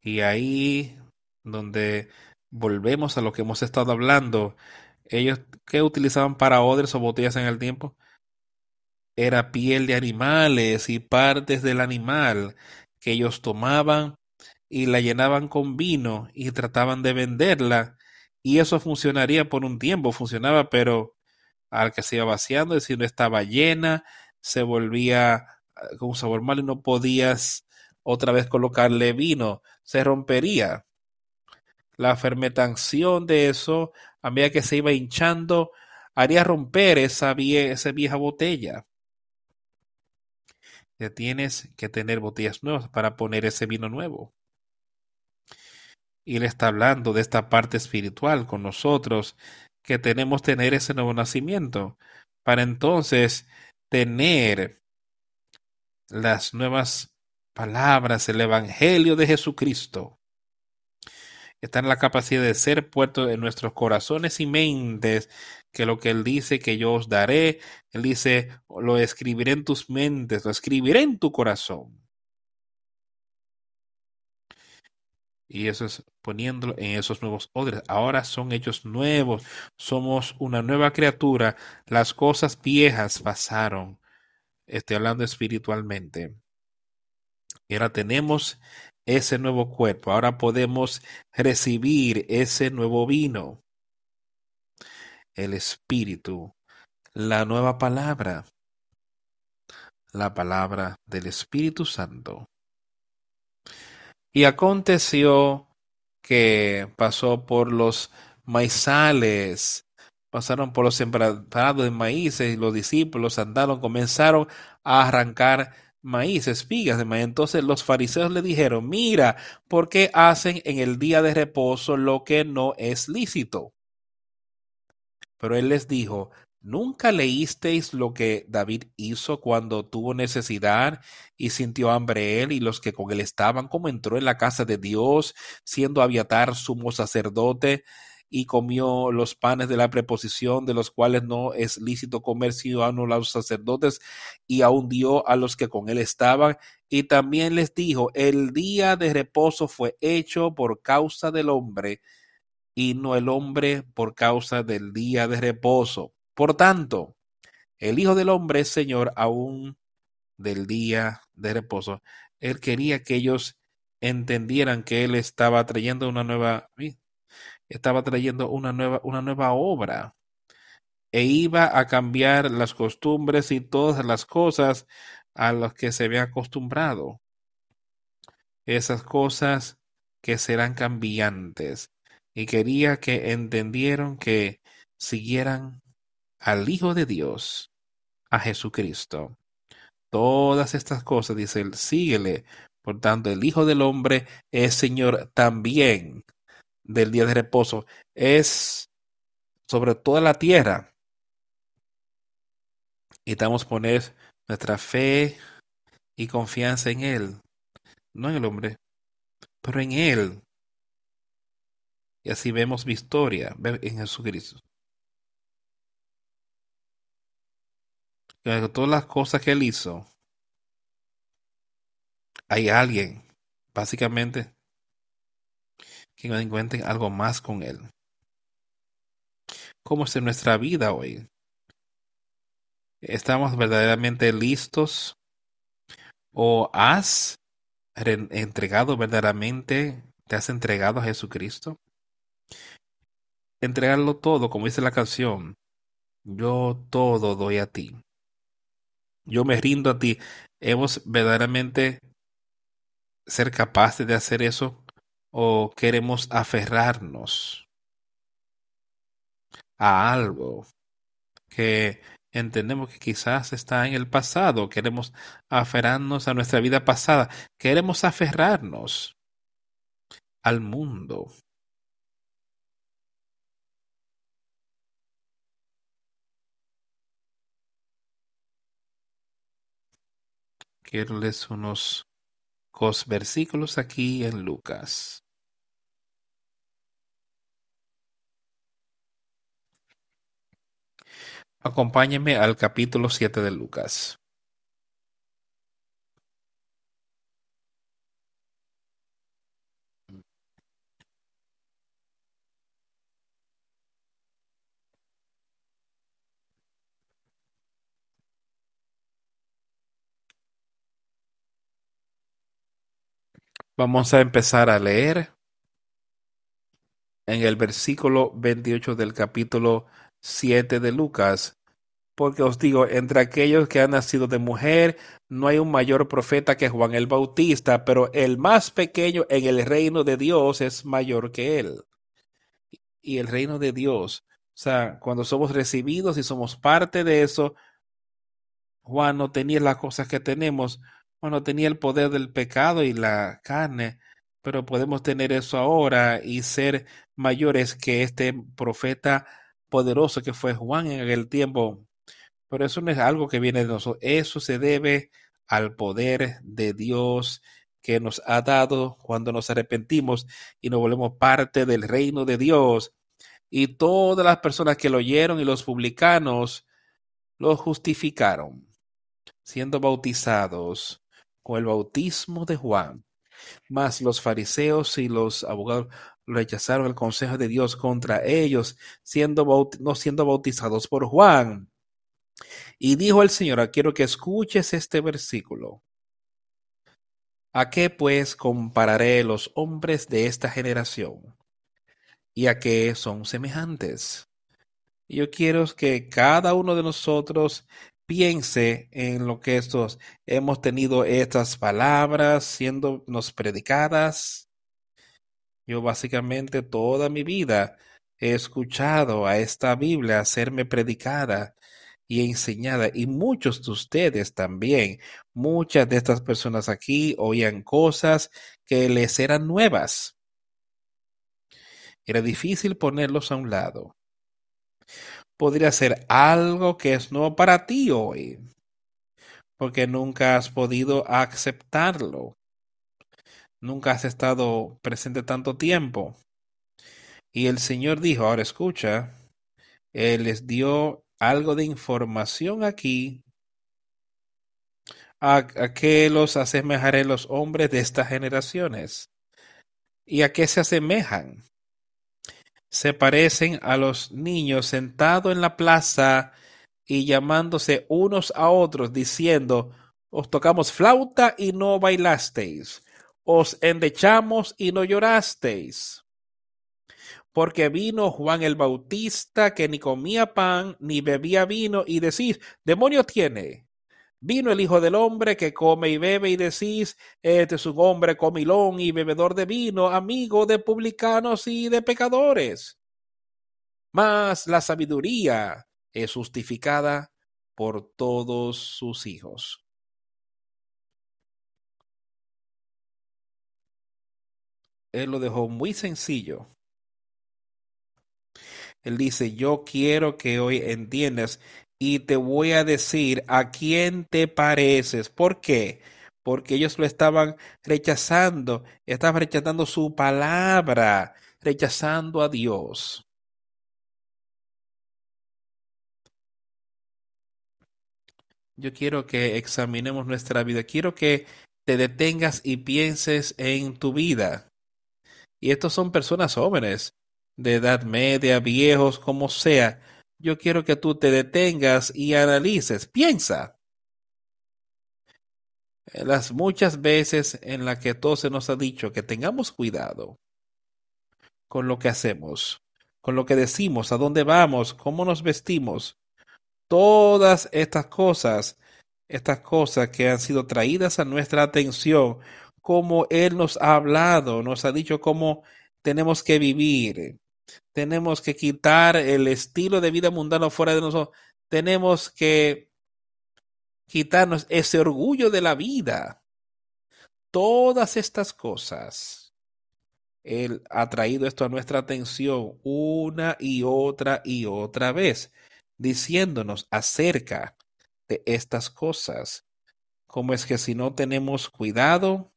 Y ahí donde volvemos a lo que hemos estado hablando, ellos que utilizaban para odres o botellas en el tiempo era piel de animales y partes del animal que ellos tomaban y la llenaban con vino y trataban de venderla y eso funcionaría por un tiempo, funcionaba, pero al que se iba vaciando, es decir, no estaba llena, se volvía ah, con un sabor malo y no podías otra vez colocarle vino, se rompería. La fermentación de eso a medida que se iba hinchando, haría romper esa, esa vieja botella. Ya tienes que tener botellas nuevas para poner ese vino nuevo. Y él está hablando de esta parte espiritual con nosotros, que tenemos tener ese nuevo nacimiento, para entonces tener las nuevas palabras, el Evangelio de Jesucristo, está en la capacidad de ser puesto en nuestros corazones y mentes, que lo que Él dice que yo os daré, Él dice, lo escribiré en tus mentes, lo escribiré en tu corazón. Y eso es poniéndolo en esos nuevos odres. Ahora son hechos nuevos. Somos una nueva criatura. Las cosas viejas pasaron. Estoy hablando espiritualmente. Y ahora tenemos ese nuevo cuerpo. Ahora podemos recibir ese nuevo vino. El Espíritu. La nueva palabra. La palabra del Espíritu Santo. Y aconteció que pasó por los maizales, pasaron por los sembrados de maíces y los discípulos andaron, comenzaron a arrancar maíz, espigas de maíz. Entonces los fariseos le dijeron, mira, ¿por qué hacen en el día de reposo lo que no es lícito? Pero él les dijo, ¿Nunca leísteis lo que David hizo cuando tuvo necesidad y sintió hambre él y los que con él estaban, como entró en la casa de Dios, siendo Abiatar sumo sacerdote, y comió los panes de la preposición, de los cuales no es lícito comer sino a los sacerdotes, y aún dio a los que con él estaban, y también les dijo, el día de reposo fue hecho por causa del hombre, y no el hombre por causa del día de reposo. Por tanto, el Hijo del Hombre es Señor aún del día de reposo. Él quería que ellos entendieran que Él estaba trayendo una nueva, estaba trayendo una nueva, una nueva obra e iba a cambiar las costumbres y todas las cosas a las que se había acostumbrado. Esas cosas que serán cambiantes. Y quería que entendieran que siguieran al Hijo de Dios, a Jesucristo. Todas estas cosas, dice él, síguele. Por tanto, el Hijo del Hombre es Señor también del día de reposo. Es sobre toda la tierra. Y Necesitamos poner nuestra fe y confianza en Él. No en el hombre, pero en Él. Y así vemos victoria en Jesucristo. Todas las cosas que él hizo, hay alguien, básicamente, que no encuentre algo más con él. ¿Cómo es en nuestra vida hoy? ¿Estamos verdaderamente listos? ¿O has entregado verdaderamente, te has entregado a Jesucristo? Entregarlo todo, como dice la canción, yo todo doy a ti. Yo me rindo a ti. ¿Hemos verdaderamente ser capaces de hacer eso o queremos aferrarnos a algo que entendemos que quizás está en el pasado? Queremos aferrarnos a nuestra vida pasada. Queremos aferrarnos al mundo. Leer unos versículos aquí en Lucas. Acompáñeme al capítulo 7 de Lucas. Vamos a empezar a leer en el versículo 28 del capítulo 7 de Lucas. Porque os digo, entre aquellos que han nacido de mujer, no hay un mayor profeta que Juan el Bautista, pero el más pequeño en el reino de Dios es mayor que él. Y el reino de Dios, o sea, cuando somos recibidos y somos parte de eso, Juan no tenía las cosas que tenemos, bueno, tenía el poder del pecado y la carne, pero podemos tener eso ahora y ser mayores que este profeta poderoso que fue Juan en aquel tiempo. Pero eso no es algo que viene de nosotros, eso se debe al poder de Dios que nos ha dado cuando nos arrepentimos y nos volvemos parte del reino de Dios. Y todas las personas que lo oyeron y los publicanos lo justificaron, siendo bautizados con el bautismo de Juan. Mas los fariseos y los abogados rechazaron el consejo de Dios contra ellos, siendo no siendo bautizados por Juan. Y dijo el Señor, quiero que escuches este versículo. ¿A qué pues compararé los hombres de esta generación? ¿Y a qué son semejantes? Yo quiero que cada uno de nosotros piense en lo que estos hemos tenido estas palabras siendo nos predicadas. Yo básicamente toda mi vida he escuchado a esta Biblia hacerme predicada y enseñada y muchos de ustedes también, muchas de estas personas aquí oían cosas que les eran nuevas. Era difícil ponerlos a un lado podría ser algo que es nuevo para ti hoy, porque nunca has podido aceptarlo. Nunca has estado presente tanto tiempo. Y el Señor dijo, ahora escucha, Él les dio algo de información aquí. ¿A, a qué los asemejaré los hombres de estas generaciones? ¿Y a qué se asemejan? Se parecen a los niños sentados en la plaza y llamándose unos a otros, diciendo, os tocamos flauta y no bailasteis, os endechamos y no llorasteis. Porque vino Juan el Bautista que ni comía pan ni bebía vino y decís, demonio tiene. Vino el Hijo del Hombre que come y bebe y decís, este es un hombre comilón y bebedor de vino, amigo de publicanos y de pecadores. Mas la sabiduría es justificada por todos sus hijos. Él lo dejó muy sencillo. Él dice, yo quiero que hoy entiendas y te voy a decir a quién te pareces. ¿Por qué? Porque ellos lo estaban rechazando, estaban rechazando su palabra, rechazando a Dios. Yo quiero que examinemos nuestra vida. Quiero que te detengas y pienses en tu vida. Y estos son personas jóvenes, de edad media, viejos, como sea yo quiero que tú te detengas y analices, piensa. Las muchas veces en las que todo se nos ha dicho que tengamos cuidado con lo que hacemos, con lo que decimos, a dónde vamos, cómo nos vestimos, todas estas cosas, estas cosas que han sido traídas a nuestra atención, como Él nos ha hablado, nos ha dicho cómo tenemos que vivir, tenemos que quitar el estilo de vida mundano fuera de nosotros. Tenemos que quitarnos ese orgullo de la vida. Todas estas cosas. Él ha traído esto a nuestra atención una y otra y otra vez, diciéndonos acerca de estas cosas. Cómo es que si no tenemos cuidado,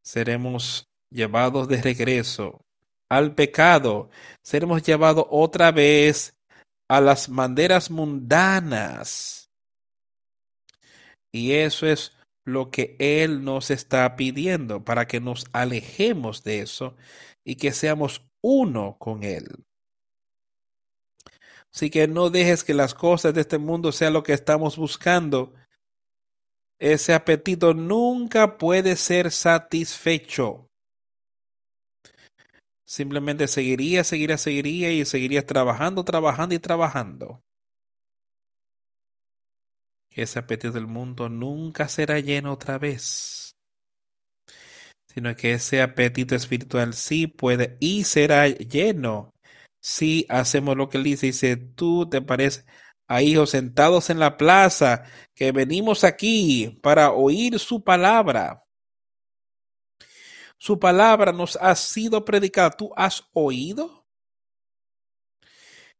seremos llevados de regreso al pecado, seremos llevados otra vez a las banderas mundanas. Y eso es lo que Él nos está pidiendo para que nos alejemos de eso y que seamos uno con Él. Así que no dejes que las cosas de este mundo sean lo que estamos buscando. Ese apetito nunca puede ser satisfecho simplemente seguiría, seguiría, seguiría y seguirías trabajando, trabajando y trabajando. Ese apetito del mundo nunca será lleno otra vez, sino que ese apetito espiritual sí puede y será lleno si hacemos lo que él dice. Dice, tú te pareces a hijos sentados en la plaza que venimos aquí para oír su palabra. Su palabra nos ha sido predicada. ¿Tú has oído?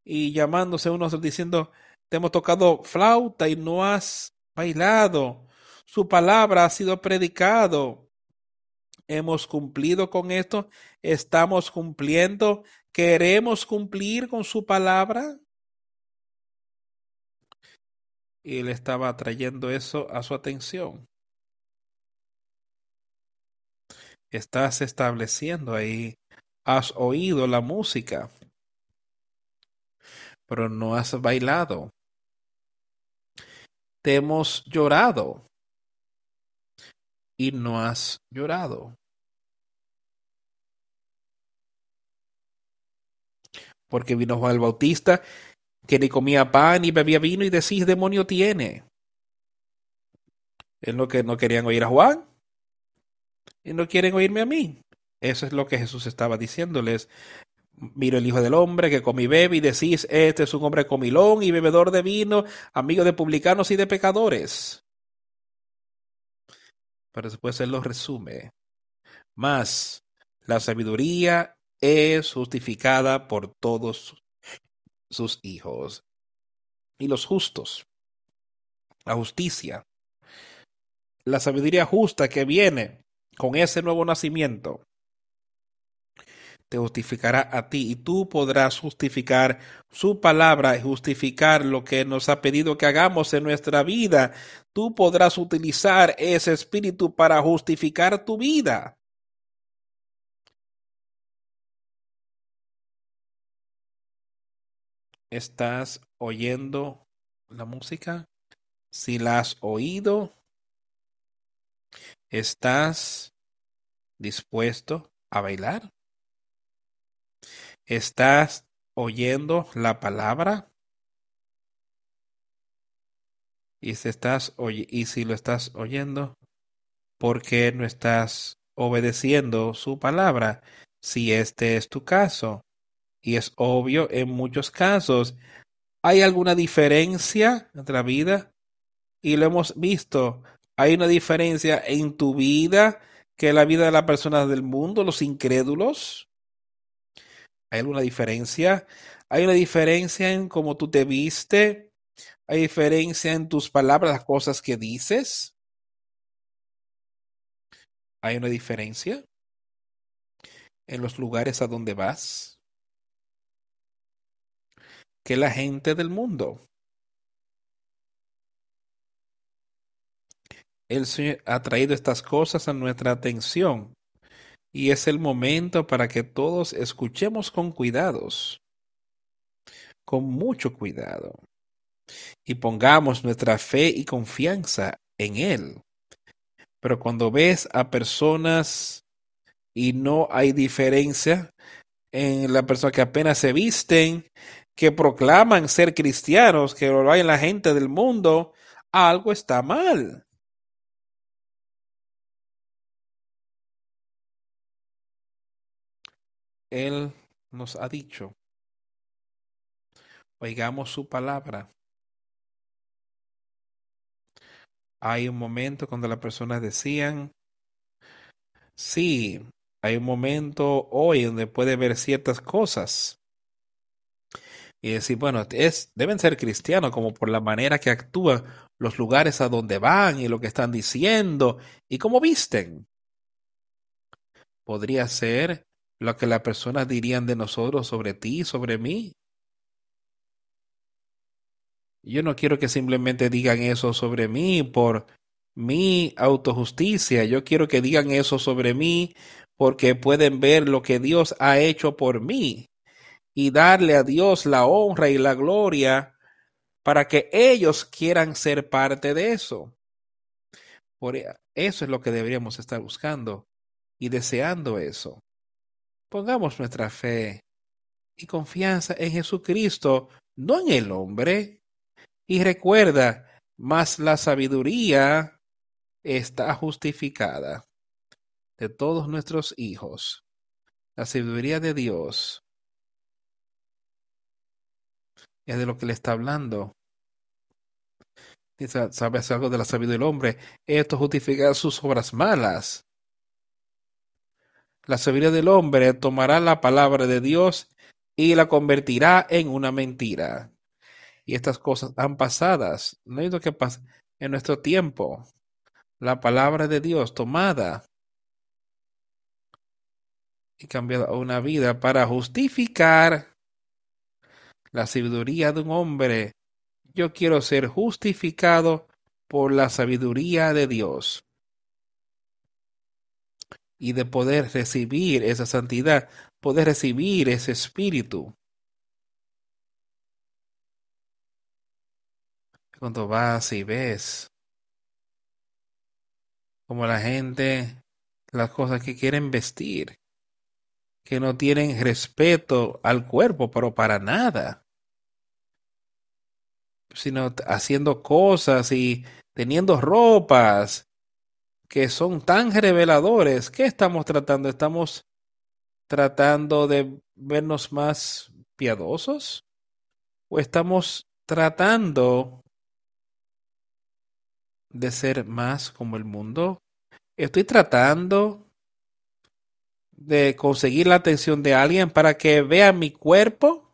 Y llamándose unos diciendo, te hemos tocado flauta y no has bailado. Su palabra ha sido predicado. Hemos cumplido con esto. Estamos cumpliendo. Queremos cumplir con su palabra. Y él estaba trayendo eso a su atención. Estás estableciendo ahí. Has oído la música, pero no has bailado. Te hemos llorado y no has llorado. Porque vino Juan el Bautista, que ni comía pan ni bebía vino y decís demonio tiene. Es lo que no querían oír a Juan y no quieren oírme a mí. Eso es lo que Jesús estaba diciéndoles. Miro el Hijo del Hombre que come y bebe y decís, este es un hombre comilón y bebedor de vino, amigo de publicanos y de pecadores. Pero después él lo resume. Más, la sabiduría es justificada por todos sus hijos. Y los justos, la justicia, la sabiduría justa que viene con ese nuevo nacimiento, te justificará a ti y tú podrás justificar su palabra y justificar lo que nos ha pedido que hagamos en nuestra vida. Tú podrás utilizar ese espíritu para justificar tu vida. ¿Estás oyendo la música? Si la has oído, ¿estás dispuesto a bailar? ¿Estás oyendo la palabra? Y si, lo estás oyendo, ¿por qué no estás obedeciendo su palabra? Si este es tu caso, y es obvio en muchos casos, ¿hay alguna diferencia entre la vida? Y lo hemos visto, ¿hay una diferencia en tu vida que la vida de las personas del mundo, los incrédulos? ¿Hay alguna diferencia? ¿Hay una diferencia en cómo tú te viste? ¿Hay diferencia en tus palabras, las cosas que dices? ¿Hay una diferencia en los lugares a donde vas? Que la gente del mundo. El Señor ha traído estas cosas a nuestra atención y es el momento para que todos escuchemos con cuidados, con mucho cuidado, y pongamos nuestra fe y confianza en Él. Pero cuando ves a personas y no hay diferencia en la persona que apenas se visten, que proclaman ser cristianos, que lo vayan la gente del mundo, algo está mal. Él nos ha dicho. Oigamos su palabra. Hay un momento cuando las personas decían, sí, hay un momento hoy donde puede ver ciertas cosas. Y decir, bueno, es, deben ser cristianos como por la manera que actúan, los lugares a donde van y lo que están diciendo y cómo visten. Podría ser lo que las personas dirían de nosotros sobre ti, sobre mí. Yo no quiero que simplemente digan eso sobre mí por mi autojusticia. Yo quiero que digan eso sobre mí porque pueden ver lo que Dios ha hecho por mí y darle a Dios la honra y la gloria para que ellos quieran ser parte de eso. Por e, eso es lo que deberíamos estar buscando y deseando eso. Pongamos nuestra fe y confianza en Jesucristo, no en el hombre. Y recuerda, más la sabiduría está justificada de todos nuestros hijos. La sabiduría de Dios es de lo que le está hablando. ¿Sabes algo de la sabiduría del hombre? Esto justifica sus obras malas. La sabiduría del hombre tomará la palabra de Dios y la convertirá en una mentira. Y estas cosas han pasadas. No es lo que pasa en nuestro tiempo. La palabra de Dios tomada y cambiada a una vida para justificar la sabiduría de un hombre. Yo quiero ser justificado por la sabiduría de Dios. Y de poder recibir esa santidad, poder recibir ese espíritu. Cuando vas y ves como la gente, las cosas que quieren vestir, que no tienen respeto al cuerpo, pero para nada, sino haciendo cosas y teniendo ropas que son tan reveladores. ¿Qué estamos tratando? ¿Estamos tratando de vernos más piadosos? ¿O estamos tratando de ser más como el mundo? Estoy tratando de conseguir la atención de alguien para que vea mi cuerpo.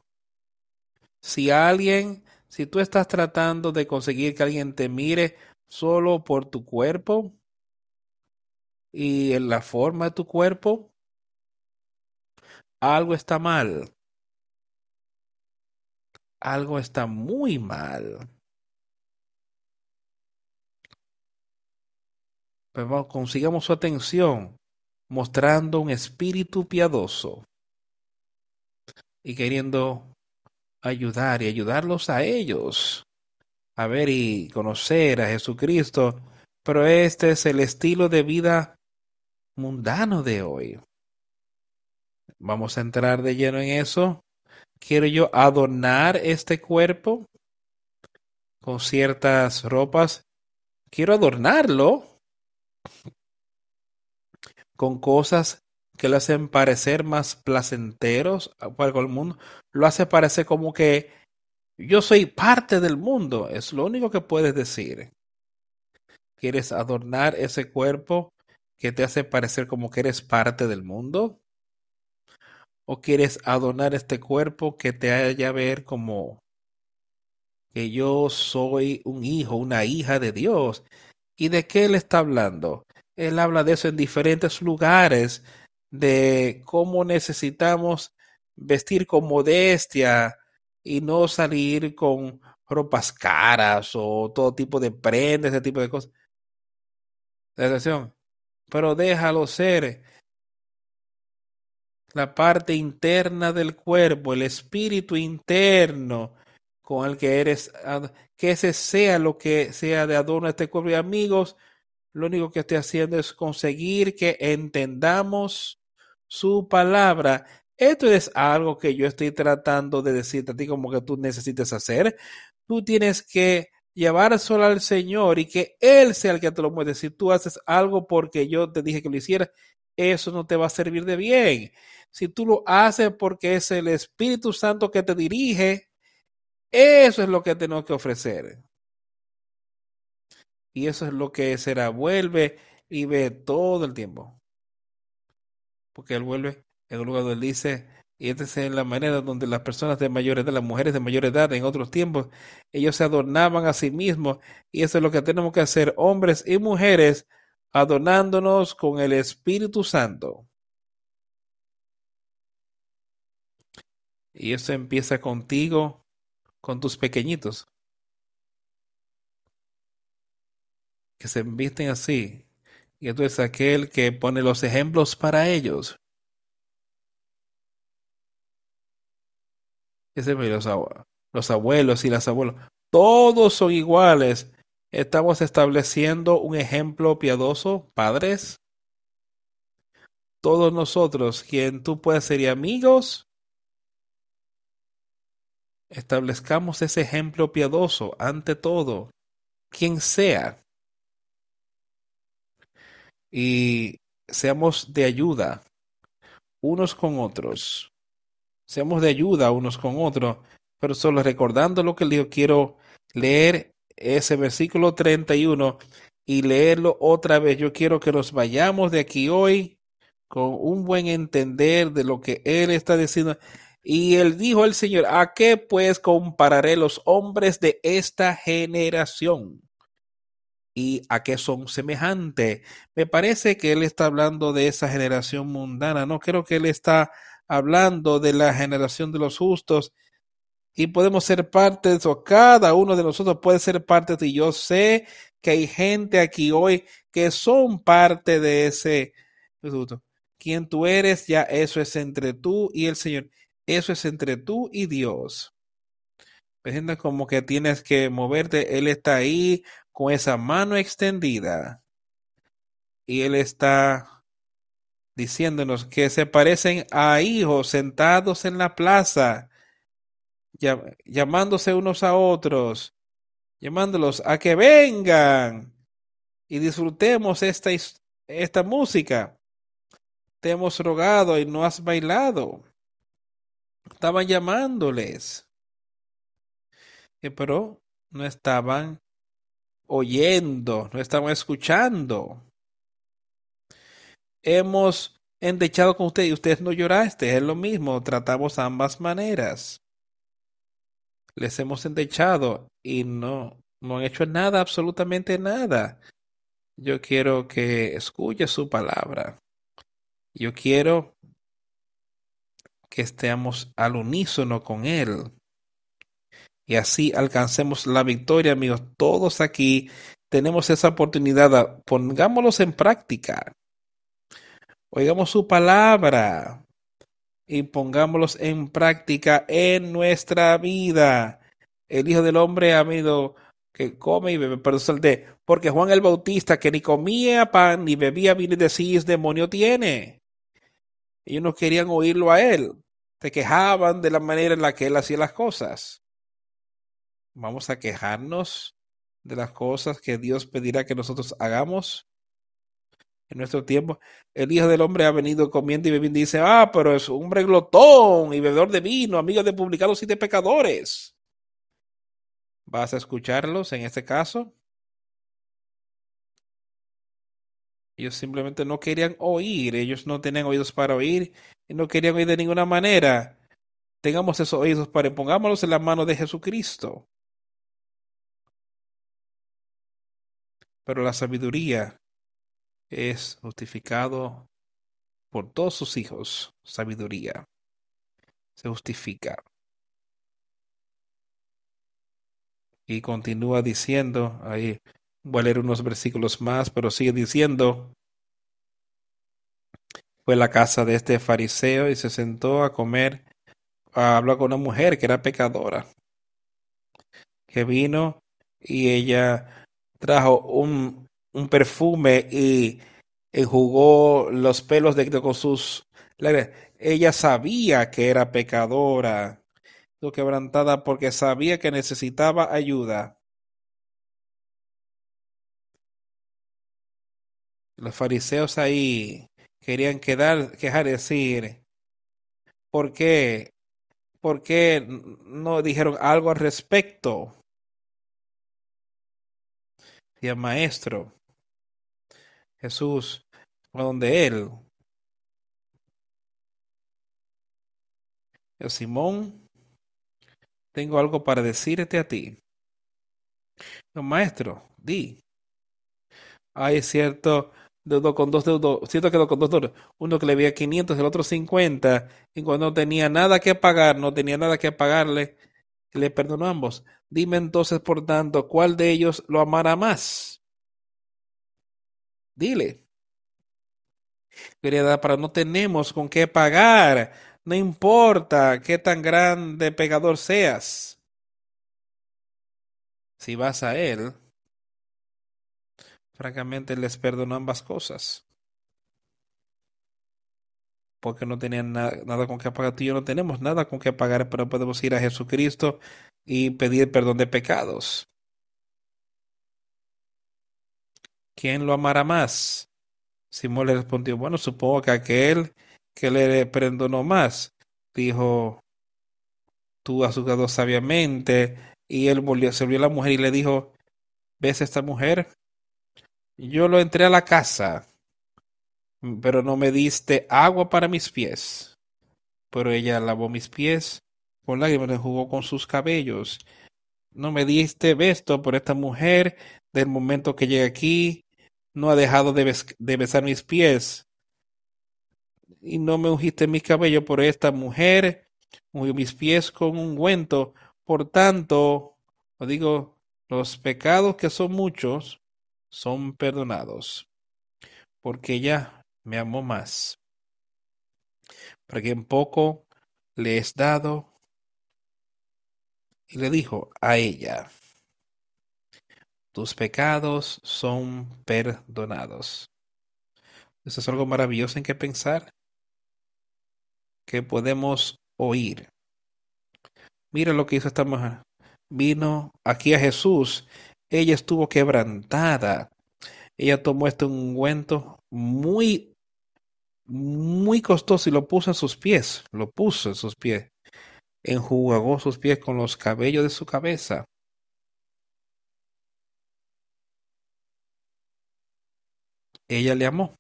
Si alguien, si tú estás tratando de conseguir que alguien te mire solo por tu cuerpo y en la forma de tu cuerpo, algo está mal. Algo está muy mal. Pero consigamos su atención mostrando un espíritu piadoso y queriendo ayudar y ayudarlos a ellos a ver y conocer a Jesucristo, pero este es el estilo de vida mundano de hoy. Vamos a entrar de lleno en eso. Quiero yo adornar este cuerpo con ciertas ropas. Quiero adornarlo con cosas que lo hacen parecer más placenteros para el mundo. Lo hace parecer como que yo soy parte del mundo. Es lo único que puedes decir. ¿Quieres adornar ese cuerpo que te hace parecer como que eres parte del mundo? ¿O quieres adornar este cuerpo que te haya ver como que yo soy un hijo, una hija de Dios? ¿Y de qué él está hablando? Él habla de eso en diferentes lugares, de cómo necesitamos vestir con modestia y no salir con ropas caras o todo tipo de prendas, ese tipo de cosas. Pero déjalo ser la parte interna del cuerpo, el espíritu interno con el que eres, que ese sea lo que sea de adorno a este cuerpo. Y amigos, lo único que estoy haciendo es conseguir que entendamos su palabra. Esto es algo que yo estoy tratando de decirte a ti como que tú necesites hacer. Tú tienes que llevar solo al Señor y que Él sea el que te lo muestre. Si tú haces algo porque yo te dije que lo hiciera, eso no te va a servir de bien. Si tú lo haces porque es el Espíritu Santo que te dirige, eso es lo que tengo que ofrecer. Y eso es lo que será. Vuelve y ve todo el tiempo. Porque él vuelve en un lugar donde él dice, y esta es la manera donde las personas de mayor edad, las mujeres de mayor edad en otros tiempos, ellos se adornaban a sí mismos. Y eso es lo que tenemos que hacer, hombres y mujeres, adornándonos con el Espíritu Santo. Y eso empieza contigo, con tus pequeñitos. que se visten así. Y entonces aquel que pone los ejemplos para ellos. Los, los abuelos y las abuelas. Todos son iguales. Estamos estableciendo un ejemplo piadoso, padres. Todos nosotros, quien tú puedes ser amigos, establezcamos ese ejemplo piadoso ante todo, quien sea y seamos de ayuda unos con otros. Seamos de ayuda unos con otros, pero solo recordando lo que le quiero leer ese versículo 31 y leerlo otra vez. Yo quiero que nos vayamos de aquí hoy con un buen entender de lo que él está diciendo. Y él dijo el Señor, ¿a qué pues compararé los hombres de esta generación? y a qué son semejantes. Me parece que él está hablando de esa generación mundana, no creo que él está hablando de la generación de los justos y podemos ser parte de eso. Cada uno de nosotros puede ser parte de yo sé que hay gente aquí hoy que son parte de ese Quien tú eres, ya eso es entre tú y el Señor. Eso es entre tú y Dios. Sientes como que tienes que moverte. Él está ahí con esa mano extendida. Y Él está diciéndonos que se parecen a hijos sentados en la plaza, llamándose unos a otros, llamándolos a que vengan y disfrutemos esta, esta música. Te hemos rogado y no has bailado. Estaban llamándoles, pero no estaban oyendo, no estaban escuchando. Hemos endechado con usted y ustedes no lloraste, es lo mismo, tratamos ambas maneras. Les hemos endechado y no, no han hecho nada, absolutamente nada. Yo quiero que escuche su palabra. Yo quiero que estemos al unísono con Él. Y así alcancemos la victoria, amigos. Todos aquí tenemos esa oportunidad. Pongámoslos en práctica. Oigamos su palabra y pongámoslos en práctica en nuestra vida. El Hijo del Hombre ha venido que come y bebe, pero salte, porque Juan el Bautista, que ni comía pan ni bebía vino y decís, demonio tiene. Ellos no querían oírlo a él, se quejaban de la manera en la que él hacía las cosas. Vamos a quejarnos de las cosas que Dios pedirá que nosotros hagamos en nuestro tiempo. El Hijo del Hombre ha venido comiendo y bebiendo y dice, ah, pero es un hombre glotón y bebedor de vino, amigo de publicados y de pecadores. ¿Vas a escucharlos en este caso? Ellos simplemente no querían oír, ellos no tenían oídos para oír y no querían oír de ninguna manera. Tengamos esos oídos para pongámoslos en la mano de Jesucristo. Pero la sabiduría es justificado por todos sus hijos. Sabiduría se justifica. Y continúa diciendo, ahí voy a leer unos versículos más, pero sigue diciendo, fue a la casa de este fariseo y se sentó a comer, a con una mujer que era pecadora, que vino y ella trajo un, un perfume y enjugó los pelos de con sus ella sabía que era pecadora quebrantada porque sabía que necesitaba ayuda. Los fariseos ahí querían quedar, quejar decir, ¿por qué? ¿Por qué no dijeron algo al respecto? El maestro, Jesús, a donde él, Simón tengo algo para decirte a ti. No, maestro, di. Hay cierto deudo con dos deudos, cierto que con dos deudos, uno que le había 500, el otro 50, y cuando no tenía nada que pagar, no tenía nada que pagarle, le perdonó a ambos. Dime entonces, por tanto, ¿cuál de ellos lo amará más? Dile. Querida, para no tenemos con qué pagar no importa qué tan grande pecador seas. Si vas a Él, francamente les perdonó ambas cosas. Porque no tenían nada con qué pagar. Tú y yo no tenemos nada con qué pagar, pero podemos ir a Jesucristo y pedir perdón de pecados. ¿Quién lo amará más? Simón le respondió, bueno, supongo que aquel que le perdonó más. Dijo, tú has jugado sabiamente. Y él volvió, se volvió a la mujer y le dijo, ¿ves a esta mujer? Yo lo entré a la casa, pero no me diste agua para mis pies. Pero ella lavó mis pies con lágrimas, jugó con sus cabellos. No me diste besto por esta mujer del momento que llegué aquí. No ha dejado de, de besar mis pies y no me ungiste mis cabellos por esta mujer, mis pies con un ungüento. Por tanto, os digo, los pecados que son muchos son perdonados, porque ella me amó más. Porque en poco le es dado. Y le dijo a ella, tus pecados son perdonados. Eso es algo maravilloso en que pensar, que podemos oír. Mira lo que hizo esta mujer. Vino aquí a Jesús. Ella estuvo quebrantada. Ella tomó este ungüento muy, muy costoso y lo puso a sus pies. Lo puso en sus pies. Enjugó sus pies con los cabellos de su cabeza. Ella le amó.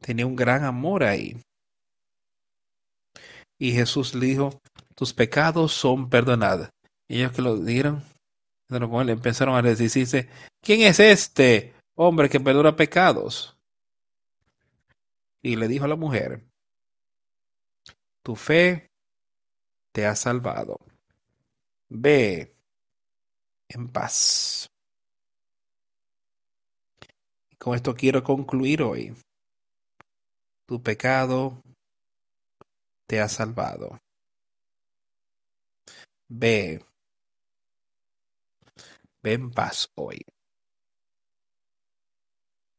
Tenía un gran amor ahí. Y Jesús le dijo, tus pecados son perdonados. Y ellos que lo dieron, empezaron a decirse, ¿quién es este hombre que perdona pecados? Y le dijo a la mujer, tu fe te ha salvado. Ve en paz. Con esto quiero concluir hoy. Tu pecado te ha salvado. Ve. Ve en paz hoy.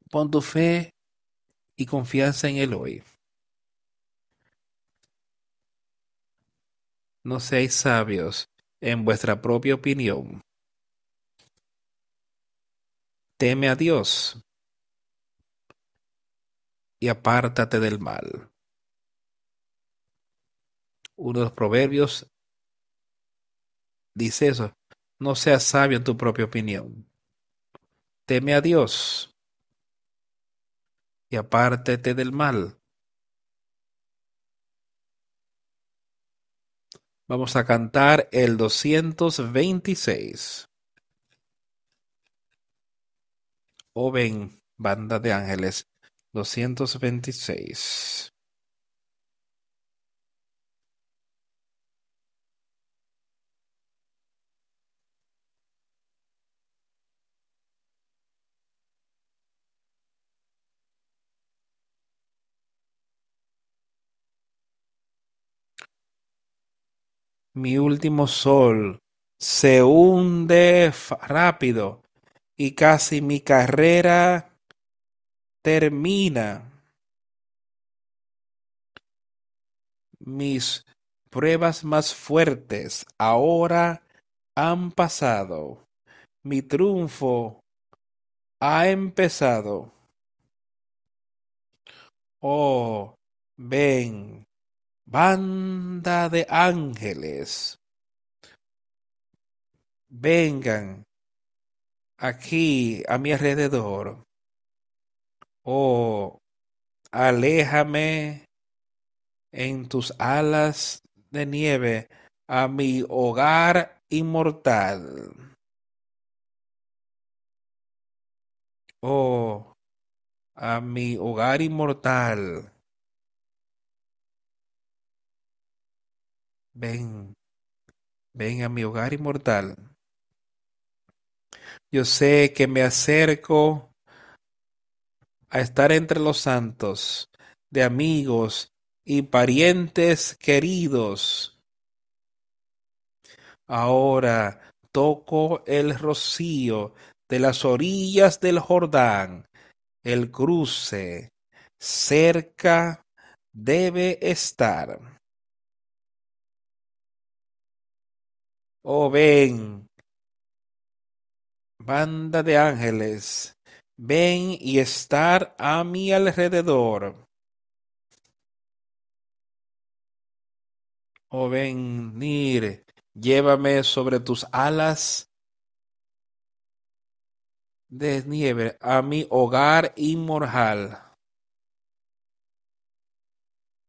Pon tu fe y confianza en Él hoy. No seáis sabios en vuestra propia opinión. Teme a Dios y apártate del mal. Uno de los proverbios dice eso. No seas sabio en tu propia opinión. Teme a Dios y apártate del mal. Vamos a cantar el 226. O ven, banda de ángeles, 226. Mi último sol se hunde rápido y casi mi carrera termina. Mis pruebas más fuertes ahora han pasado. Mi triunfo ha empezado. Oh, ven, banda de ángeles, vengan aquí a mi alrededor. Oh, aléjame en tus alas de nieve a mi hogar inmortal. Oh, a mi hogar inmortal. Ven, ven a mi hogar inmortal. Yo sé que me acerco a estar entre los santos, de amigos y parientes queridos. Ahora toco el rocío de las orillas del Jordán, el cruce cerca debe estar. Oh, ven, banda de ángeles, ven y estar a mi alrededor. Oh, venir, llévame sobre tus alas de nieve a mi hogar inmortal.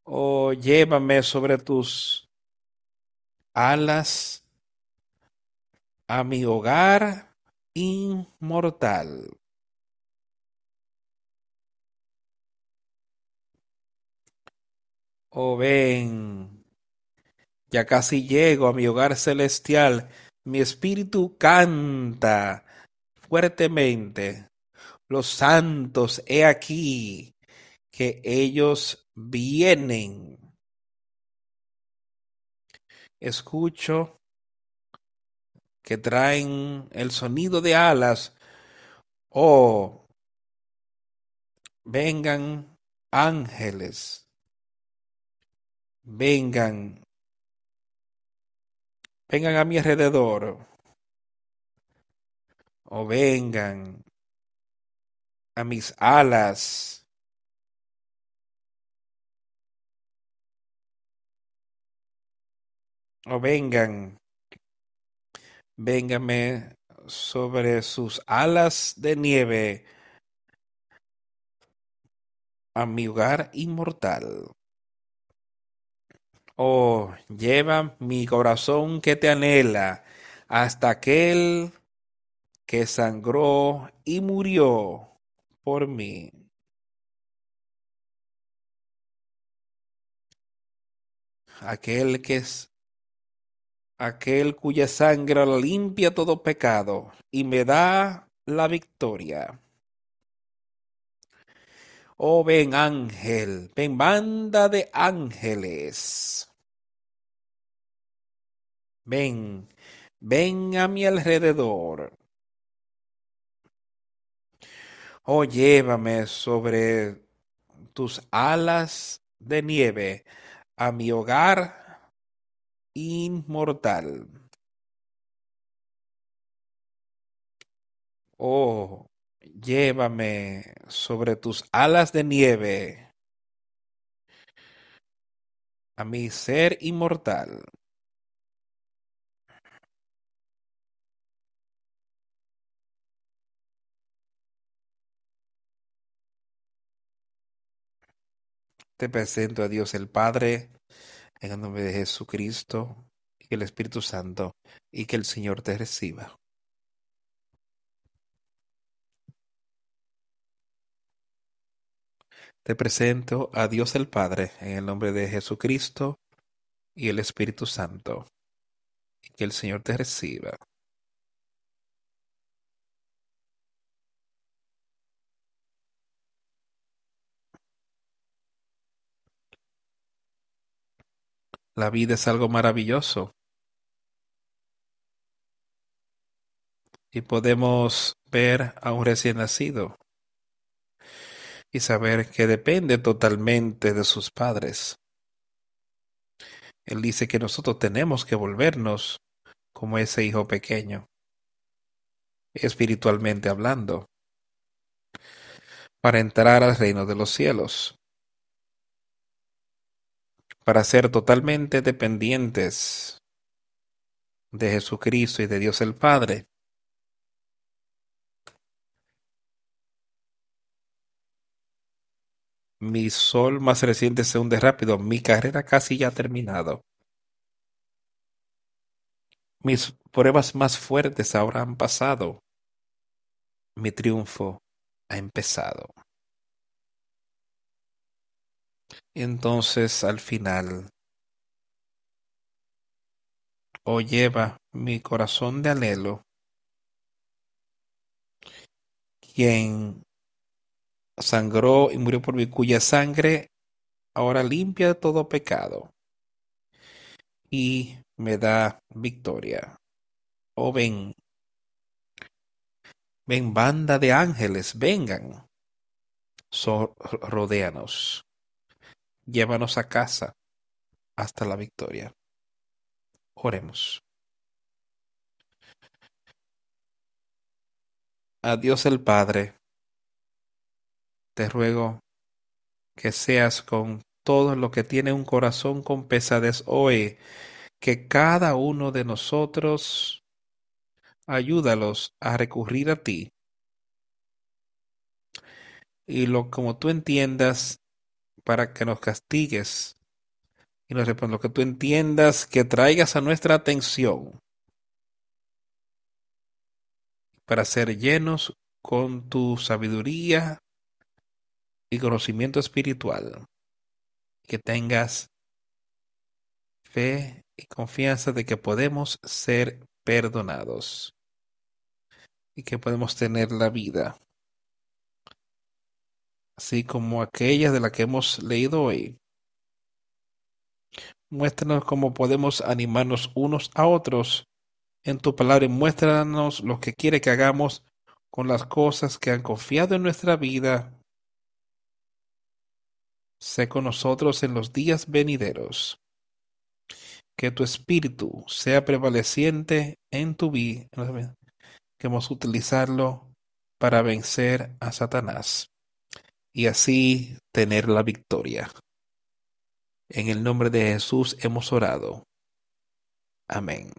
Oh, llévame sobre tus alas a mi hogar inmortal. Oh, ven, ya casi llego a mi hogar celestial, mi espíritu canta fuertemente. los santos, he aquí que ellos vienen. Escucho que traen el sonido de alas. Oh, vengan ángeles, vengan, vengan a mi alrededor, o vengan a mis alas. O vengan, véngame sobre sus alas de nieve a mi hogar inmortal. Oh, lleva mi corazón que te anhela hasta aquel que sangró y murió por mí. Aquel que es aquel cuya sangre limpia todo pecado y me da la victoria. Oh, ven ángel, ven banda de ángeles. Ven, ven a mi alrededor. Oh, llévame sobre tus alas de nieve a mi hogar inmortal. Oh, llévame sobre tus alas de nieve a mi ser inmortal. Te presento a Dios el Padre, en el nombre de Jesucristo y el Espíritu Santo, y que el Señor te reciba. Te presento a Dios el Padre, en el nombre de Jesucristo y el Espíritu Santo, y que el Señor te reciba. La vida es algo maravilloso. Y podemos ver a un recién nacido y saber que depende totalmente de sus padres. Él dice que nosotros tenemos que volvernos como ese hijo pequeño, espiritualmente hablando, para entrar al reino de los cielos para ser totalmente dependientes de Jesucristo y de Dios el Padre. Mi sol más reciente se hunde rápido, mi carrera casi ya ha terminado. Mis pruebas más fuertes ahora han pasado. Mi triunfo ha empezado. Entonces al final, oh lleva mi corazón de anhelo, quien sangró y murió por mí, cuya sangre ahora limpia todo pecado y me da victoria. Oh ven, ven banda de ángeles, vengan, so, rodéanos llévanos a casa hasta la victoria. Oremos. A Dios el Padre, te ruego que seas con todo lo que tiene un corazón con pesadez hoy, que cada uno de nosotros ayúdalos a recurrir a ti. Y lo como tú entiendas para que nos castigues y nos respondas lo que tú entiendas, que traigas a nuestra atención para ser llenos con tu sabiduría y conocimiento espiritual. Que tengas fe y confianza de que podemos ser perdonados y que podemos tener la vida así como aquellas de las que hemos leído hoy. Muéstranos cómo podemos animarnos unos a otros en tu palabra y muéstranos lo que quiere que hagamos con las cosas que han confiado en nuestra vida. Sé con nosotros en los días venideros. Que tu espíritu sea prevaleciente en tu vida. Queremos utilizarlo para vencer a Satanás y así tener la victoria. En el nombre de Jesús hemos orado. Amén.